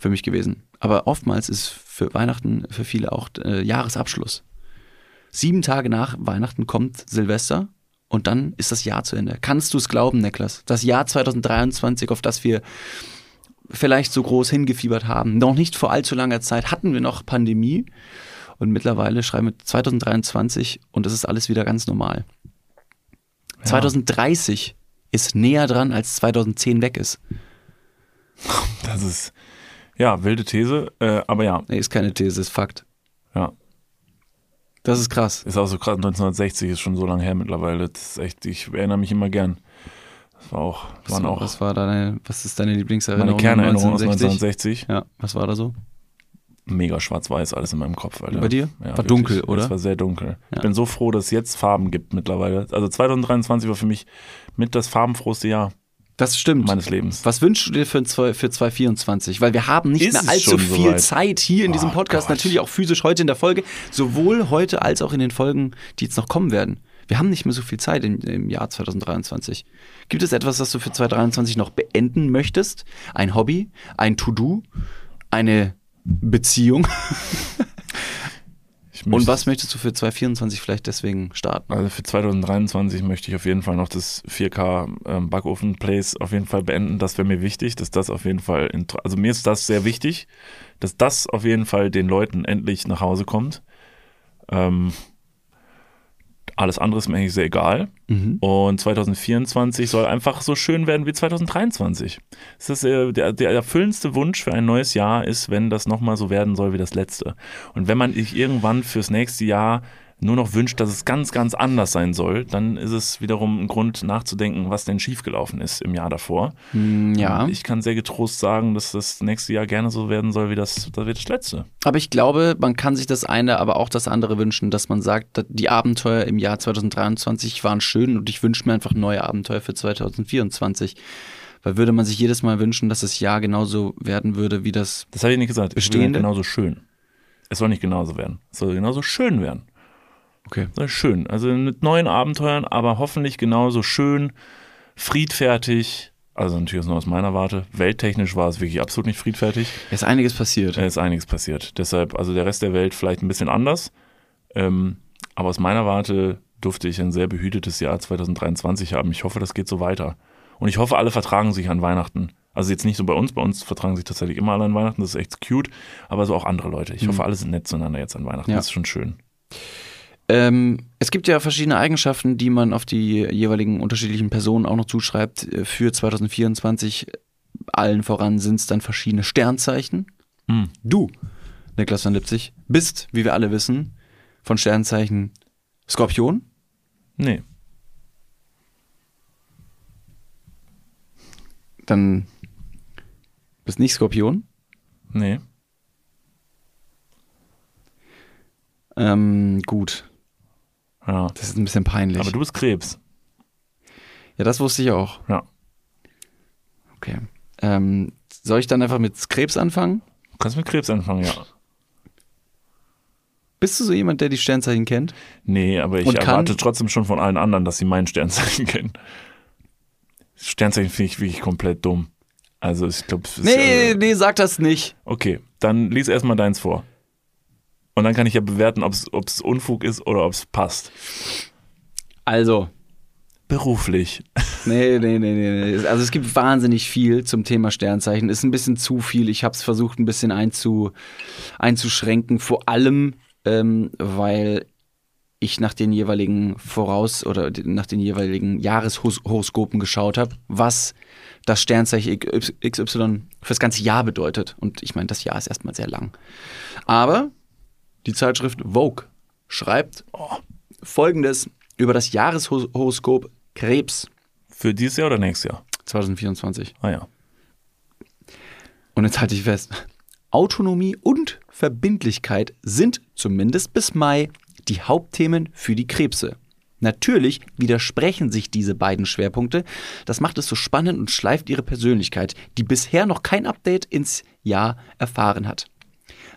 für mich gewesen. Aber oftmals ist für Weihnachten für viele auch äh, Jahresabschluss. Sieben Tage nach Weihnachten kommt Silvester und dann ist das Jahr zu Ende. Kannst du es glauben, Niklas? Das Jahr 2023, auf das wir vielleicht so groß hingefiebert haben. Noch nicht vor allzu langer Zeit hatten wir noch Pandemie und mittlerweile schreiben wir 2023 und es ist alles wieder ganz normal. 2030 ist näher dran, als 2010 weg ist. Das ist, ja, wilde These, äh, aber ja, Nee, ist keine These, ist Fakt. ja. Das ist krass. Ist auch so krass, 1960 ist schon so lange her mittlerweile. Das ist echt, ich erinnere mich immer gern. Das war auch, waren was, auch was war deine, was ist deine Lieblingserinnerung? meine Kernerinnerung aus 1960? 1960. Ja, was war da so? Mega schwarz-weiß alles in meinem Kopf, Alter. Bei dir? Ja, War wirklich. dunkel, oder? Es war sehr dunkel. Ja. Ich bin so froh, dass es jetzt Farben gibt mittlerweile. Also 2023 war für mich mit das farbenfrohste Jahr Das stimmt. meines Lebens. Was wünschst du dir für, zwei- für 2024? Weil wir haben nicht Ist mehr allzu viel soweit? Zeit hier in diesem Oh Podcast, Gott. natürlich auch physisch heute in der Folge, sowohl heute als auch in den Folgen, die jetzt noch kommen werden. Wir haben nicht mehr so viel Zeit im, im Jahr 2023. Gibt es etwas, das du für 2023 noch beenden möchtest? Ein Hobby? Ein To-Do? Eine Beziehung? (laughs) Und was möchtest du für 2024 vielleicht deswegen starten? Also für 2023 möchte ich auf jeden Fall noch das 4K ähm, Backofen Plays auf jeden Fall beenden. Das wäre mir wichtig, dass das auf jeden Fall, in, also mir ist das sehr wichtig, dass das auf jeden Fall den Leuten endlich nach Hause kommt. Ähm, alles andere ist mir eigentlich sehr egal. Mhm. Und 2024 soll einfach so schön werden wie 2023. Das ist, äh, der, der erfüllendste Wunsch für ein neues Jahr ist, wenn das nochmal so werden soll wie das letzte. Und wenn man sich irgendwann fürs nächste Jahr nur noch wünscht, dass es ganz, ganz anders sein soll, dann ist es wiederum ein Grund nachzudenken, was denn schiefgelaufen ist im Jahr davor. Hm, Ja. Ich kann sehr getrost sagen, dass das nächste Jahr gerne so werden soll wie das, das, wie das letzte. Aber ich glaube, man kann sich das eine, aber auch das andere wünschen, dass man sagt, die Abenteuer im Jahr 2023 waren schön und ich wünsche mir einfach neue Abenteuer für 2024. Weil würde man sich jedes Mal wünschen, dass das Jahr genauso werden würde, wie das. Das habe ich nicht gesagt. Es soll Bestehende? genauso schön. Es soll nicht genauso werden. Es soll genauso schön werden. Okay. Ist schön. Also mit neuen Abenteuern, aber hoffentlich genauso schön, friedfertig. Also natürlich nur aus meiner Warte. Welttechnisch war es wirklich absolut nicht friedfertig. Es ist einiges passiert. Ist einiges passiert. Deshalb, also der Rest der Welt vielleicht ein bisschen anders. Ähm, aber aus meiner Warte durfte ich ein sehr behütetes Jahr 2023 haben. Ich hoffe, das geht so weiter. Und ich hoffe, alle vertragen sich an Weihnachten. Also jetzt nicht so bei uns, bei uns vertragen sich tatsächlich immer alle an Weihnachten, das ist echt cute, aber so auch andere Leute. Ich hoffe, alle sind nett zueinander jetzt an Weihnachten, Ja. das ist schon schön. Ähm, es gibt ja verschiedene Eigenschaften, die man auf die jeweiligen unterschiedlichen Personen auch noch zuschreibt. Äh, Für 2024 allen voran sind es dann verschiedene Sternzeichen. Hm. Du Niklas von Lipzig, bist, wie wir alle wissen, von Sternzeichen Skorpion. Nee. Dann bist nicht Skorpion. Nee. Ähm, gut, Ja. das ist ein bisschen peinlich. Aber du bist Krebs. ja, das wusste ich auch. Ja. Okay. Ähm, soll ich dann einfach mit Krebs anfangen? Du kannst mit Krebs anfangen, ja. Bist du so jemand, der die Sternzeichen kennt? Nee, aber ich Und kann- erwarte trotzdem schon von allen anderen, dass sie mein Sternzeichen (laughs) kennen. Sternzeichen finde ich wirklich komplett dumm. Also ich glaube, Nee, nee, sag das nicht. Okay, dann lies erstmal deins vor. Und dann kann ich ja bewerten, ob es Unfug ist oder ob es passt. Also, Beruflich. (laughs) nee, nee, nee, nee. nee. Also es gibt wahnsinnig viel zum Thema Sternzeichen. Ist ein bisschen zu viel. Ich habe es versucht, ein bisschen einzu, einzuschränken. Vor allem, ähm, weil ich nach den jeweiligen Voraus- oder nach den jeweiligen Jahreshoroskopen geschaut habe, was das Sternzeichen XY fürs ganze Jahr bedeutet. Und ich meine, das Jahr ist erstmal sehr lang. Aber die Zeitschrift Vogue schreibt folgendes über das Jahreshoroskop Krebs Für dieses Jahr oder nächstes Jahr? 2024. Ah ja. Und jetzt halte ich fest. Autonomie und Verbindlichkeit sind zumindest bis Mai die Hauptthemen für die Krebse. Natürlich widersprechen sich diese beiden Schwerpunkte. Das macht es so spannend und schleift ihre Persönlichkeit, die bisher noch kein Update ins Jahr erfahren hat.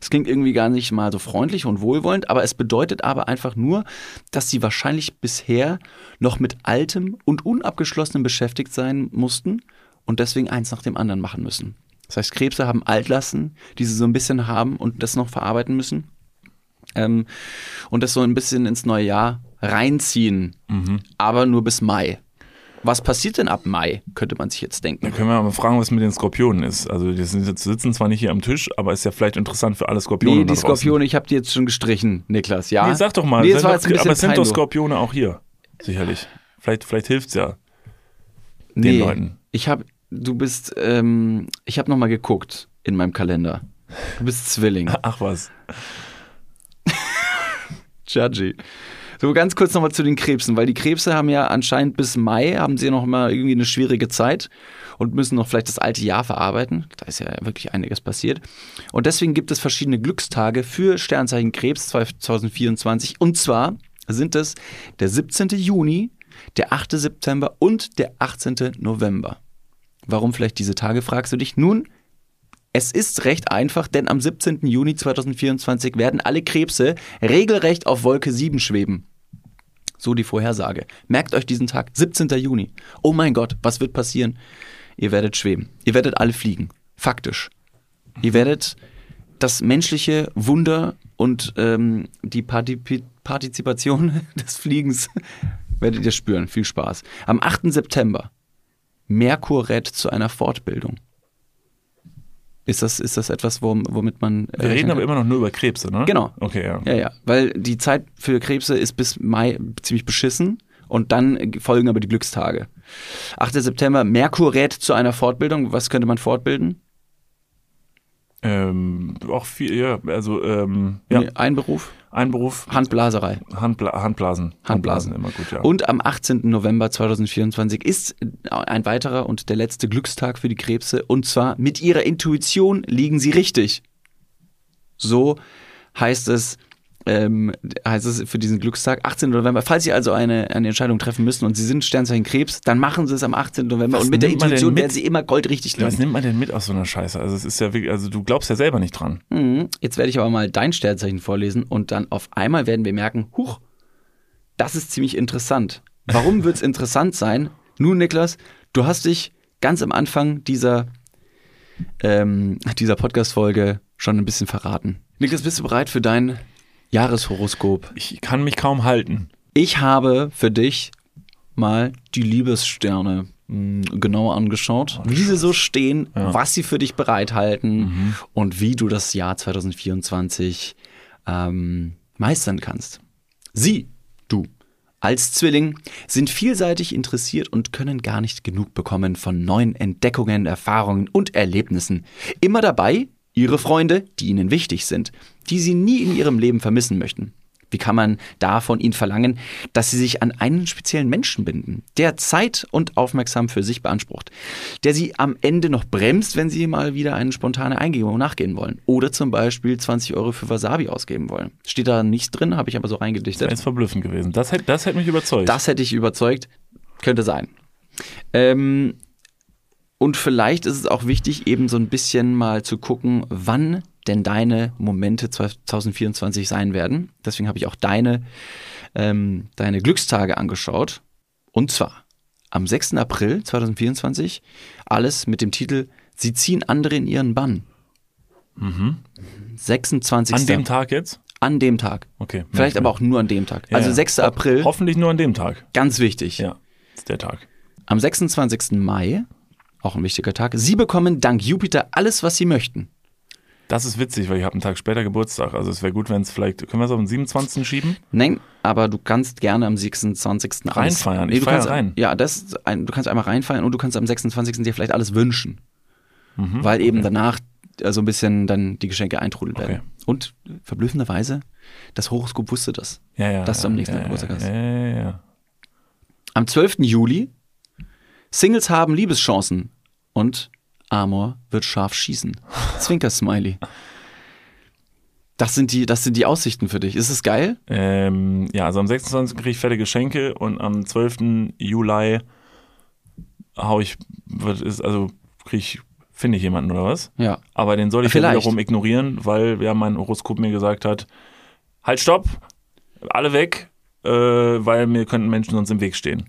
Es klingt irgendwie gar nicht mal so freundlich und wohlwollend, aber es bedeutet aber einfach nur, dass sie wahrscheinlich bisher noch mit Altem und Unabgeschlossenem beschäftigt sein mussten und deswegen eins nach dem anderen machen müssen. Das heißt, Krebse haben Altlasten, die sie so ein bisschen haben und das noch verarbeiten müssen. Ähm, und das so ein bisschen ins neue Jahr reinziehen, aber nur bis Mai. Was passiert denn ab Mai, könnte man sich jetzt denken. Dann können wir mal fragen, was mit den Skorpionen ist. Also die sind jetzt, sitzen zwar nicht hier am Tisch, aber ist ja vielleicht interessant für alle Skorpione. Nee, da die. Skorpione, ich habe die jetzt schon gestrichen, Niklas, ja? Nee, sag doch mal. Nee, sind doch, aber es sind doch. Skorpione auch hier. Sicherlich. Vielleicht, vielleicht hilft's ja den Nee, Leuten. ich habe, du bist, ähm, ich habe nochmal geguckt in meinem Kalender. Du bist Zwilling. (laughs) Ach was. Judgy. So ganz kurz nochmal zu den Krebsen, weil die Krebse haben ja anscheinend bis Mai, haben sie noch mal irgendwie eine schwierige Zeit und müssen noch vielleicht das alte Jahr verarbeiten. Da ist ja wirklich einiges passiert. Und deswegen gibt es verschiedene Glückstage für Sternzeichen Krebs 2024. Und zwar sind es der 17. Juni, der 8. September und der 18. November. Warum vielleicht diese Tage, fragst du dich? Nun, es ist recht einfach, denn am 17. Juni 2024 werden alle Krebse regelrecht auf Wolke 7 schweben. So die Vorhersage. Merkt euch diesen Tag, 17. Juni. Oh mein Gott, was wird passieren? Ihr werdet schweben. Ihr werdet alle fliegen. Faktisch. Ihr werdet das menschliche Wunder und ähm, die Partip Partizipation (laughs) des Fliegens (laughs) werdet ihr spüren. Viel Spaß. Am 8. September. Merkur rät zu einer Fortbildung. Ist das, ist das etwas, wom- womit man. äh, Wir reden aber immer noch nur über Krebse, ne? Genau. Okay, ja. Ja, ja. Weil die Zeit für Krebse ist bis Mai ziemlich beschissen und dann folgen aber die Glückstage. 8. September, Merkur rät zu einer Fortbildung. Was könnte man fortbilden? Ähm, auch viel, ja, also ähm, ja, Nee, Ein Beruf? Ein Beruf, Handblaserei. Handbla Handblasen. Handblasen. immer gut, ja. Und am 18. November 2024 ist ein weiterer und der letzte Glückstag für die Krebse. Und zwar mit ihrer Intuition liegen sie richtig. So heißt es, ähm, heißt es für diesen Glückstag, 18. November. Falls Sie also eine, eine Entscheidung treffen müssen und Sie sind Sternzeichen Krebs, dann machen Sie es am 18. November. Was und mit der Intuition werden Sie immer goldrichtig was liegen. nimmt man denn mit aus so einer Scheiße? Also es ist ja wirklich, also du glaubst ja selber nicht dran. Mhm. Jetzt werde ich aber mal dein Sternzeichen vorlesen und dann auf einmal werden wir merken, huch, das ist ziemlich interessant. Warum (laughs) wird es interessant sein? Nun, Niklas, du hast dich ganz am Anfang dieser, ähm, dieser Podcast-Folge schon ein bisschen verraten. Niklas, bist du bereit für dein Jahreshoroskop? Ich kann mich kaum halten. Ich habe für dich mal die Liebessterne mh, genauer angeschaut, wie sie so stehen, was sie für dich bereithalten und wie du das Jahr 2024 ähm, meistern kannst. Sie, du, als Zwilling sind vielseitig interessiert und können gar nicht genug bekommen von neuen Entdeckungen, Erfahrungen und Erlebnissen. Immer dabei, ihre Freunde, die ihnen wichtig sind, die sie nie in ihrem Leben vermissen möchten. Wie kann man da von ihnen verlangen, dass sie sich an einen speziellen Menschen binden, der Zeit und Aufmerksam für sich beansprucht, der sie am Ende noch bremst, wenn sie mal wieder eine spontane Eingebung nachgehen wollen oder zum Beispiel 20 Euro für Wasabi ausgeben wollen. Steht da nichts drin, habe ich aber so reingedichtet. Das ist verblüffend gewesen. Das hätte, das hätte mich überzeugt. Das hätte ich überzeugt. Könnte sein. Ähm, und vielleicht ist es auch wichtig, eben so ein bisschen mal zu gucken, wann denn deine Momente 2024 sein werden. Deswegen habe ich auch deine, ähm, deine Glückstage angeschaut. Und zwar am 6. April 2024 alles mit dem Titel Sie ziehen andere in ihren Bann. Mhm. 26. An dem Tag jetzt? An dem Tag. Okay. Vielleicht aber auch nur an dem Tag. Ja, also ja. 6. April, Hoffentlich nur an dem Tag. ganz wichtig. Ja, ist der Tag. Am 26. Mai, auch ein wichtiger Tag, Sie bekommen dank Jupiter alles, was Sie möchten. Das ist witzig, weil ich habe einen Tag später Geburtstag. Also es wäre gut, wenn es vielleicht, können wir es auf den 27. schieben? Nein, aber du kannst gerne am 26. alles- Reinfeiern. Ich du feier kannst, rein. Ja, das ein, du kannst einmal reinfeiern und du kannst am 26. dir vielleicht alles wünschen. Mhm. Weil eben danach äh, so ein bisschen dann die Geschenke eintrudeln werden. Okay. Und verblüffenderweise, das Horoskop wusste das. Ja, ja. Dass du am nächsten ja, Geburtstag hast. Ja, ja, ja. Am 12. Juli, Singles haben Liebeschancen und Amor wird scharf schießen. (laughs) Zwinker-Smiley. Das sind, die, das sind die Aussichten für dich. Ist es geil? Ähm, ja, also am 26. kriege ich fette Geschenke und am 12. Juli hau ich, was ist, also kriege ich, finde ich jemanden oder was? Ja. Aber den soll ich ja Vielleicht. wiederum ignorieren, weil ja mein Horoskop mir gesagt hat, halt stopp, alle weg, äh, weil mir könnten Menschen sonst im Weg stehen.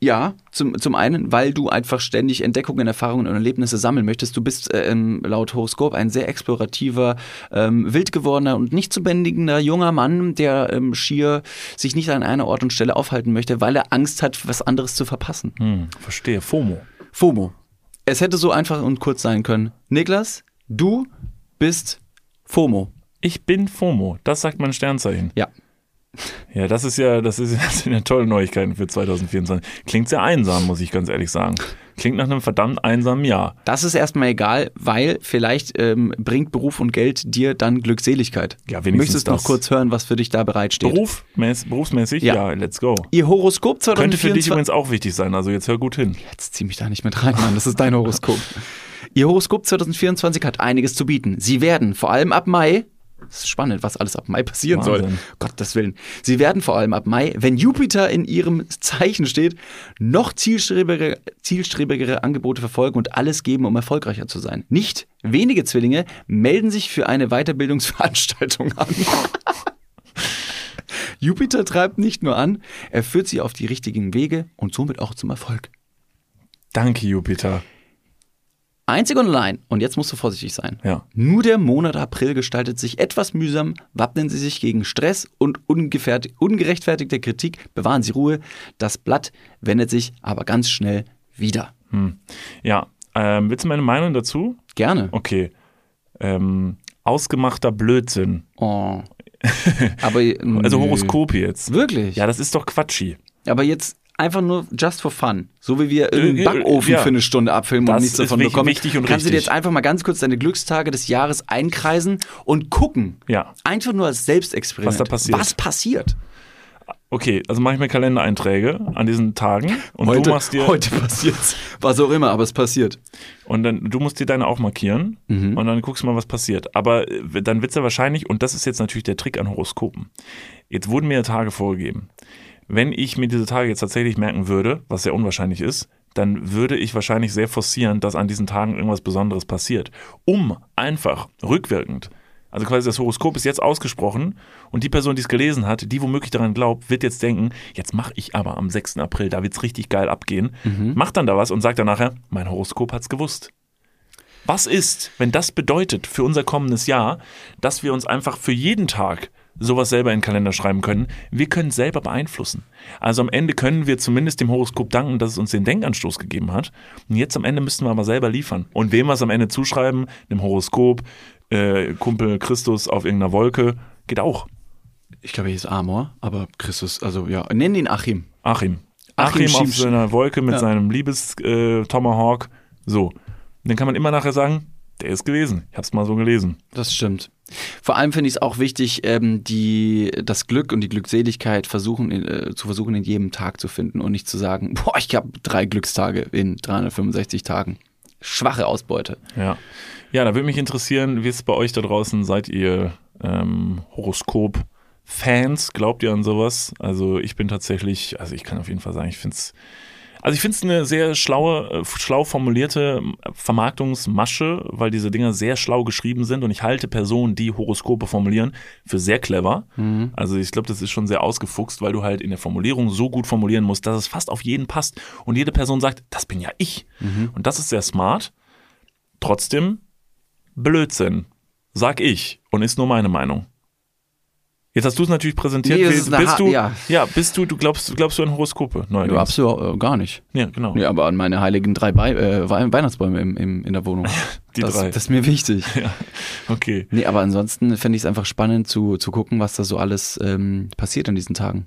Ja, zum, zum einen, weil du einfach ständig Entdeckungen, Erfahrungen und Erlebnisse sammeln möchtest. Du bist äh, ähm, laut Horoskop ein sehr explorativer, ähm, wild gewordener und nicht zu bändigender junger Mann, der ähm, schier sich nicht an einer Ort und Stelle aufhalten möchte, weil er Angst hat, was anderes zu verpassen. Hm, verstehe, FOMO. FOMO. Es hätte so einfach und kurz sein können. Niklas, du bist FOMO. Ich bin FOMO, das sagt mein Sternzeichen. Ja. Ja, das ist ja, das, ist, (laughs) das sind ja tolle Neuigkeiten für 2024. Klingt sehr einsam, muss ich ganz ehrlich sagen. Klingt nach einem verdammt einsamen Jahr. Das ist erstmal egal, weil vielleicht ähm, bringt Beruf und Geld dir dann Glückseligkeit. Ja, wenigstens Möchtest du noch kurz hören, was für dich da bereitsteht? Beruf, mäß, berufsmäßig? Ja. Ja. let's go. Ihr Horoskop Könnte für dich 2024. übrigens auch wichtig sein, also jetzt hör gut hin. Jetzt zieh mich da nicht mit rein, Mann. Das ist dein Horoskop. Ihr Horoskop 2024 hat einiges zu bieten. Sie werden vor allem ab Mai, das ist spannend, was alles ab Mai passieren soll. Wahnsinn. Gottes Willen. Sie werden vor allem ab Mai, wenn Jupiter in ihrem Zeichen steht, noch zielstrebigere, zielstrebigere Angebote verfolgen und alles geben, um erfolgreicher zu sein. Nicht wenige Zwillinge melden sich für eine Weiterbildungsveranstaltung an. (laughs) Jupiter treibt nicht nur an, er führt sie auf die richtigen Wege und somit auch zum Erfolg. Danke, Jupiter. Einzig und allein, und jetzt musst du vorsichtig sein. Ja. Nur der Monat April gestaltet sich etwas mühsam, wappnen Sie sich gegen Stress und ungerechtfertigte Kritik, bewahren Sie Ruhe. Das Blatt wendet sich aber ganz schnell wieder. Ja, ähm, willst du meine Meinung dazu? Gerne. Okay. Ähm, ausgemachter Blödsinn. Oh. (laughs) Aber Also nö. Horoskop jetzt. Wirklich? Ja, das ist doch Quatschi. Aber jetzt einfach nur just for fun. So wie wir irgendeinen Äh, Backofen ja. für eine Stunde abfilmen und Das nichts ist davon bekommen. wichtig und Kannst du dir richtig. jetzt einfach mal ganz kurz deine Glückstage des Jahres einkreisen und gucken. Ja. Einfach nur als Selbstexperiment. Was da passiert. Was passiert? Okay, also mache ich mir Kalendereinträge an diesen Tagen und heute, du machst dir heute passiert's. Was auch immer, aber es passiert. und dann du musst dir deine auch markieren Mhm. und dann guckst du mal, was passiert. Aber äh, dann wird's ja wahrscheinlich und das ist jetzt natürlich der Trick an Horoskopen. Jetzt wurden mir Tage vorgegeben. Wenn ich mir diese Tage jetzt tatsächlich merken würde, was sehr unwahrscheinlich ist, dann würde ich wahrscheinlich sehr forcieren, dass an diesen Tagen irgendwas Besonderes passiert, um einfach rückwirkend also quasi das Horoskop ist jetzt ausgesprochen und die Person, die es gelesen hat, die womöglich daran glaubt, wird jetzt denken, jetzt mache ich aber am 6. April, da wird's richtig geil abgehen. Macht dann da was und sagt dann nachher, mein Horoskop hat's gewusst. Was ist, wenn das bedeutet für unser kommendes Jahr, dass wir uns einfach für jeden Tag sowas selber in den Kalender schreiben können? Wir können es selber beeinflussen. Also am Ende können wir zumindest dem Horoskop danken, dass es uns den Denkanstoß gegeben hat. Und jetzt am Ende müssten wir aber selber liefern. Und wem wir es am Ende zuschreiben, dem Horoskop, äh, Kumpel Christus auf irgendeiner Wolke, geht auch. Ich glaube, hier ist Amor, aber Christus, also ja, nenn ihn Achim. Achim. Achim Achim, auf seiner Wolke mit Ja. seinem Liebes-Tomahawk. so. Dann kann man immer nachher sagen, der ist gewesen. Ich habe es mal so gelesen. Das stimmt. Vor allem finde ich es auch wichtig, ähm, die, das Glück und die Glückseligkeit versuchen, äh, zu versuchen, in jedem Tag zu finden und nicht zu sagen, (laughs) boah, ich habe drei Glückstage in 365 Tagen. Schwache Ausbeute. Ja. Ja, da würde mich interessieren, wie ist es bei euch da draußen? Seid ihr ähm, Horoskop-Fans? Glaubt ihr an sowas? Also ich bin tatsächlich, also ich kann auf jeden Fall sagen, ich finde es also ich finde es eine sehr schlaue, äh, schlau formulierte Vermarktungsmasche, weil diese Dinger sehr schlau geschrieben sind und ich halte Personen, die Horoskope formulieren, für sehr clever. Mhm. Also ich glaube, das ist schon sehr ausgefuchst, weil du halt in der Formulierung so gut formulieren musst, dass es fast auf jeden passt und jede Person sagt, das bin ja ich. Mhm. Und das ist sehr smart. Trotzdem Blödsinn, sag ich und ist nur meine Meinung. Jetzt hast du es natürlich präsentiert. Nee, bist, du, ja. ja, bist du, du glaubst, glaubst du an Horoskope? Neuerdings? Ja, absolut äh, gar nicht. Ja, genau. Ja, aber an meine heiligen drei Be äh, Weihnachtsbäume im, im, in der Wohnung. (laughs) Die das, drei. Das ist mir wichtig. (laughs) Ja, okay. Nee, aber ansonsten fände ich es einfach spannend zu, zu gucken, was da so alles ähm, passiert in diesen Tagen.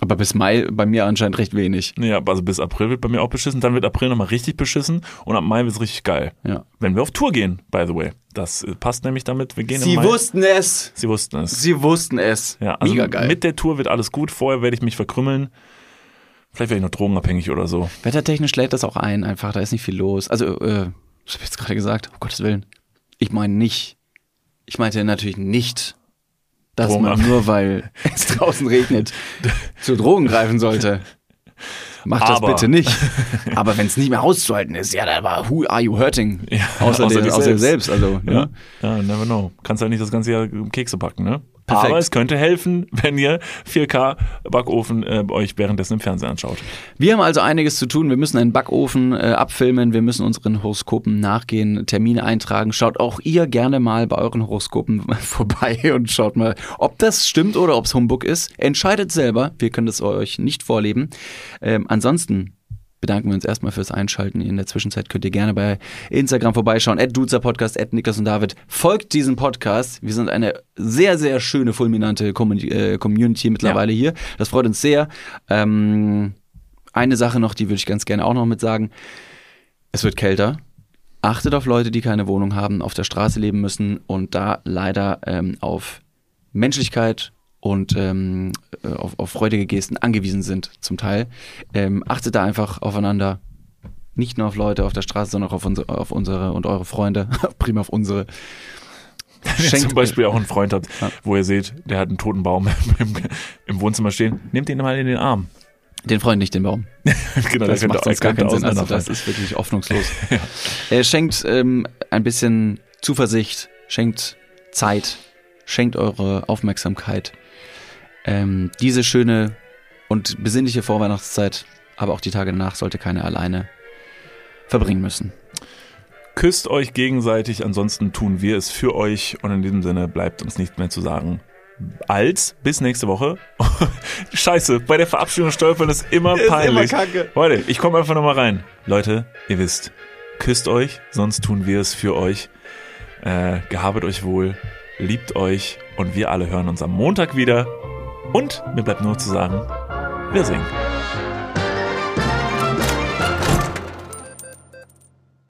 Aber bis Mai bei mir anscheinend recht wenig. Ja, also bis April wird bei mir auch beschissen, dann wird April nochmal richtig beschissen und ab Mai wird es richtig geil. Ja. Wenn wir auf Tour gehen, by the way. Das passt nämlich damit, wir gehen Sie wussten es. Sie wussten es. Sie wussten es. Ja, also Mega geil. mit der Tour wird alles gut. Vorher werde ich mich verkrümmeln. Vielleicht werde ich noch drogenabhängig oder so. Wettertechnisch lädt das auch ein, einfach, da ist nicht viel los. Also, äh, was hab ich jetzt gerade gesagt? Um Gottes Willen. Ich meine nicht. Ich meinte natürlich nicht, dass Drogen man ab- nur weil (laughs) es draußen regnet, (laughs) zu Drogen greifen sollte. Macht das Aber- bitte nicht. (laughs) Aber wenn es nicht mehr auszuhalten ist, ja, dann war who are you hurting? Ja, außer, außer dir selbst. selbst. Also, Ja, ne? ja never know. Kannst ja nicht das ganze Jahr Kekse backen, ne? Perfekt. Aber es könnte helfen, wenn ihr 4K Backofen äh, euch währenddessen im Fernsehen anschaut. Wir haben also einiges zu tun. Wir müssen einen Backofen äh, abfilmen. Wir müssen unseren Horoskopen nachgehen, Termine eintragen. Schaut auch ihr gerne mal bei euren Horoskopen (laughs) vorbei und schaut mal, ob das stimmt oder ob es Humbug ist. Entscheidet selber. Wir können das euch nicht vorleben. Ähm, ansonsten bedanken wir uns erstmal fürs Einschalten. In der Zwischenzeit könnt ihr gerne bei Instagram vorbeischauen. At Podcast, at Niklas und David. Folgt diesem Podcast. Wir sind eine sehr, sehr schöne, fulminante Community, äh, Community mittlerweile hier. Das freut uns sehr. Ähm, eine Sache noch, die würde ich ganz gerne auch noch mit sagen. Es wird kälter. Achtet auf Leute, die keine Wohnung haben, auf der Straße leben müssen und da leider ähm, auf Menschlichkeit und ähm, äh, auf, auf freudige Gesten angewiesen sind, zum Teil. Ähm, achtet da einfach aufeinander. Nicht nur auf Leute auf der Straße, sondern auch auf unsere, auf unsere und eure Freunde. (laughs) Prima auf unsere. Wenn ihr zum Beispiel auch einen Freund habt, wo ihr seht, der hat einen toten Baum (laughs) im, im Wohnzimmer stehen, nehmt ihn mal in den Arm. Den Freund nicht den Baum. (laughs) genau, Das der macht sonst gar keinen Sinn. Also das ist wirklich hoffnungslos. Er schenkt ähm, ein bisschen Zuversicht, schenkt Zeit, schenkt eure Aufmerksamkeit. Ähm, diese schöne und besinnliche Vorweihnachtszeit, aber auch die Tage danach sollte keiner alleine verbringen müssen. Küsst euch gegenseitig, ansonsten tun wir es für euch und in diesem Sinne bleibt uns nichts mehr zu sagen. Als bis nächste Woche. (laughs) Scheiße, bei der Verabschiedung stolpern ist immer peinlich. kacke. Leute, ich komme einfach nochmal rein. Leute, ihr wisst, küsst euch, sonst tun wir es für euch. Äh, gehabet euch wohl, liebt euch und wir alle hören uns am Montag wieder. Und mir bleibt nur zu sagen, wir singen.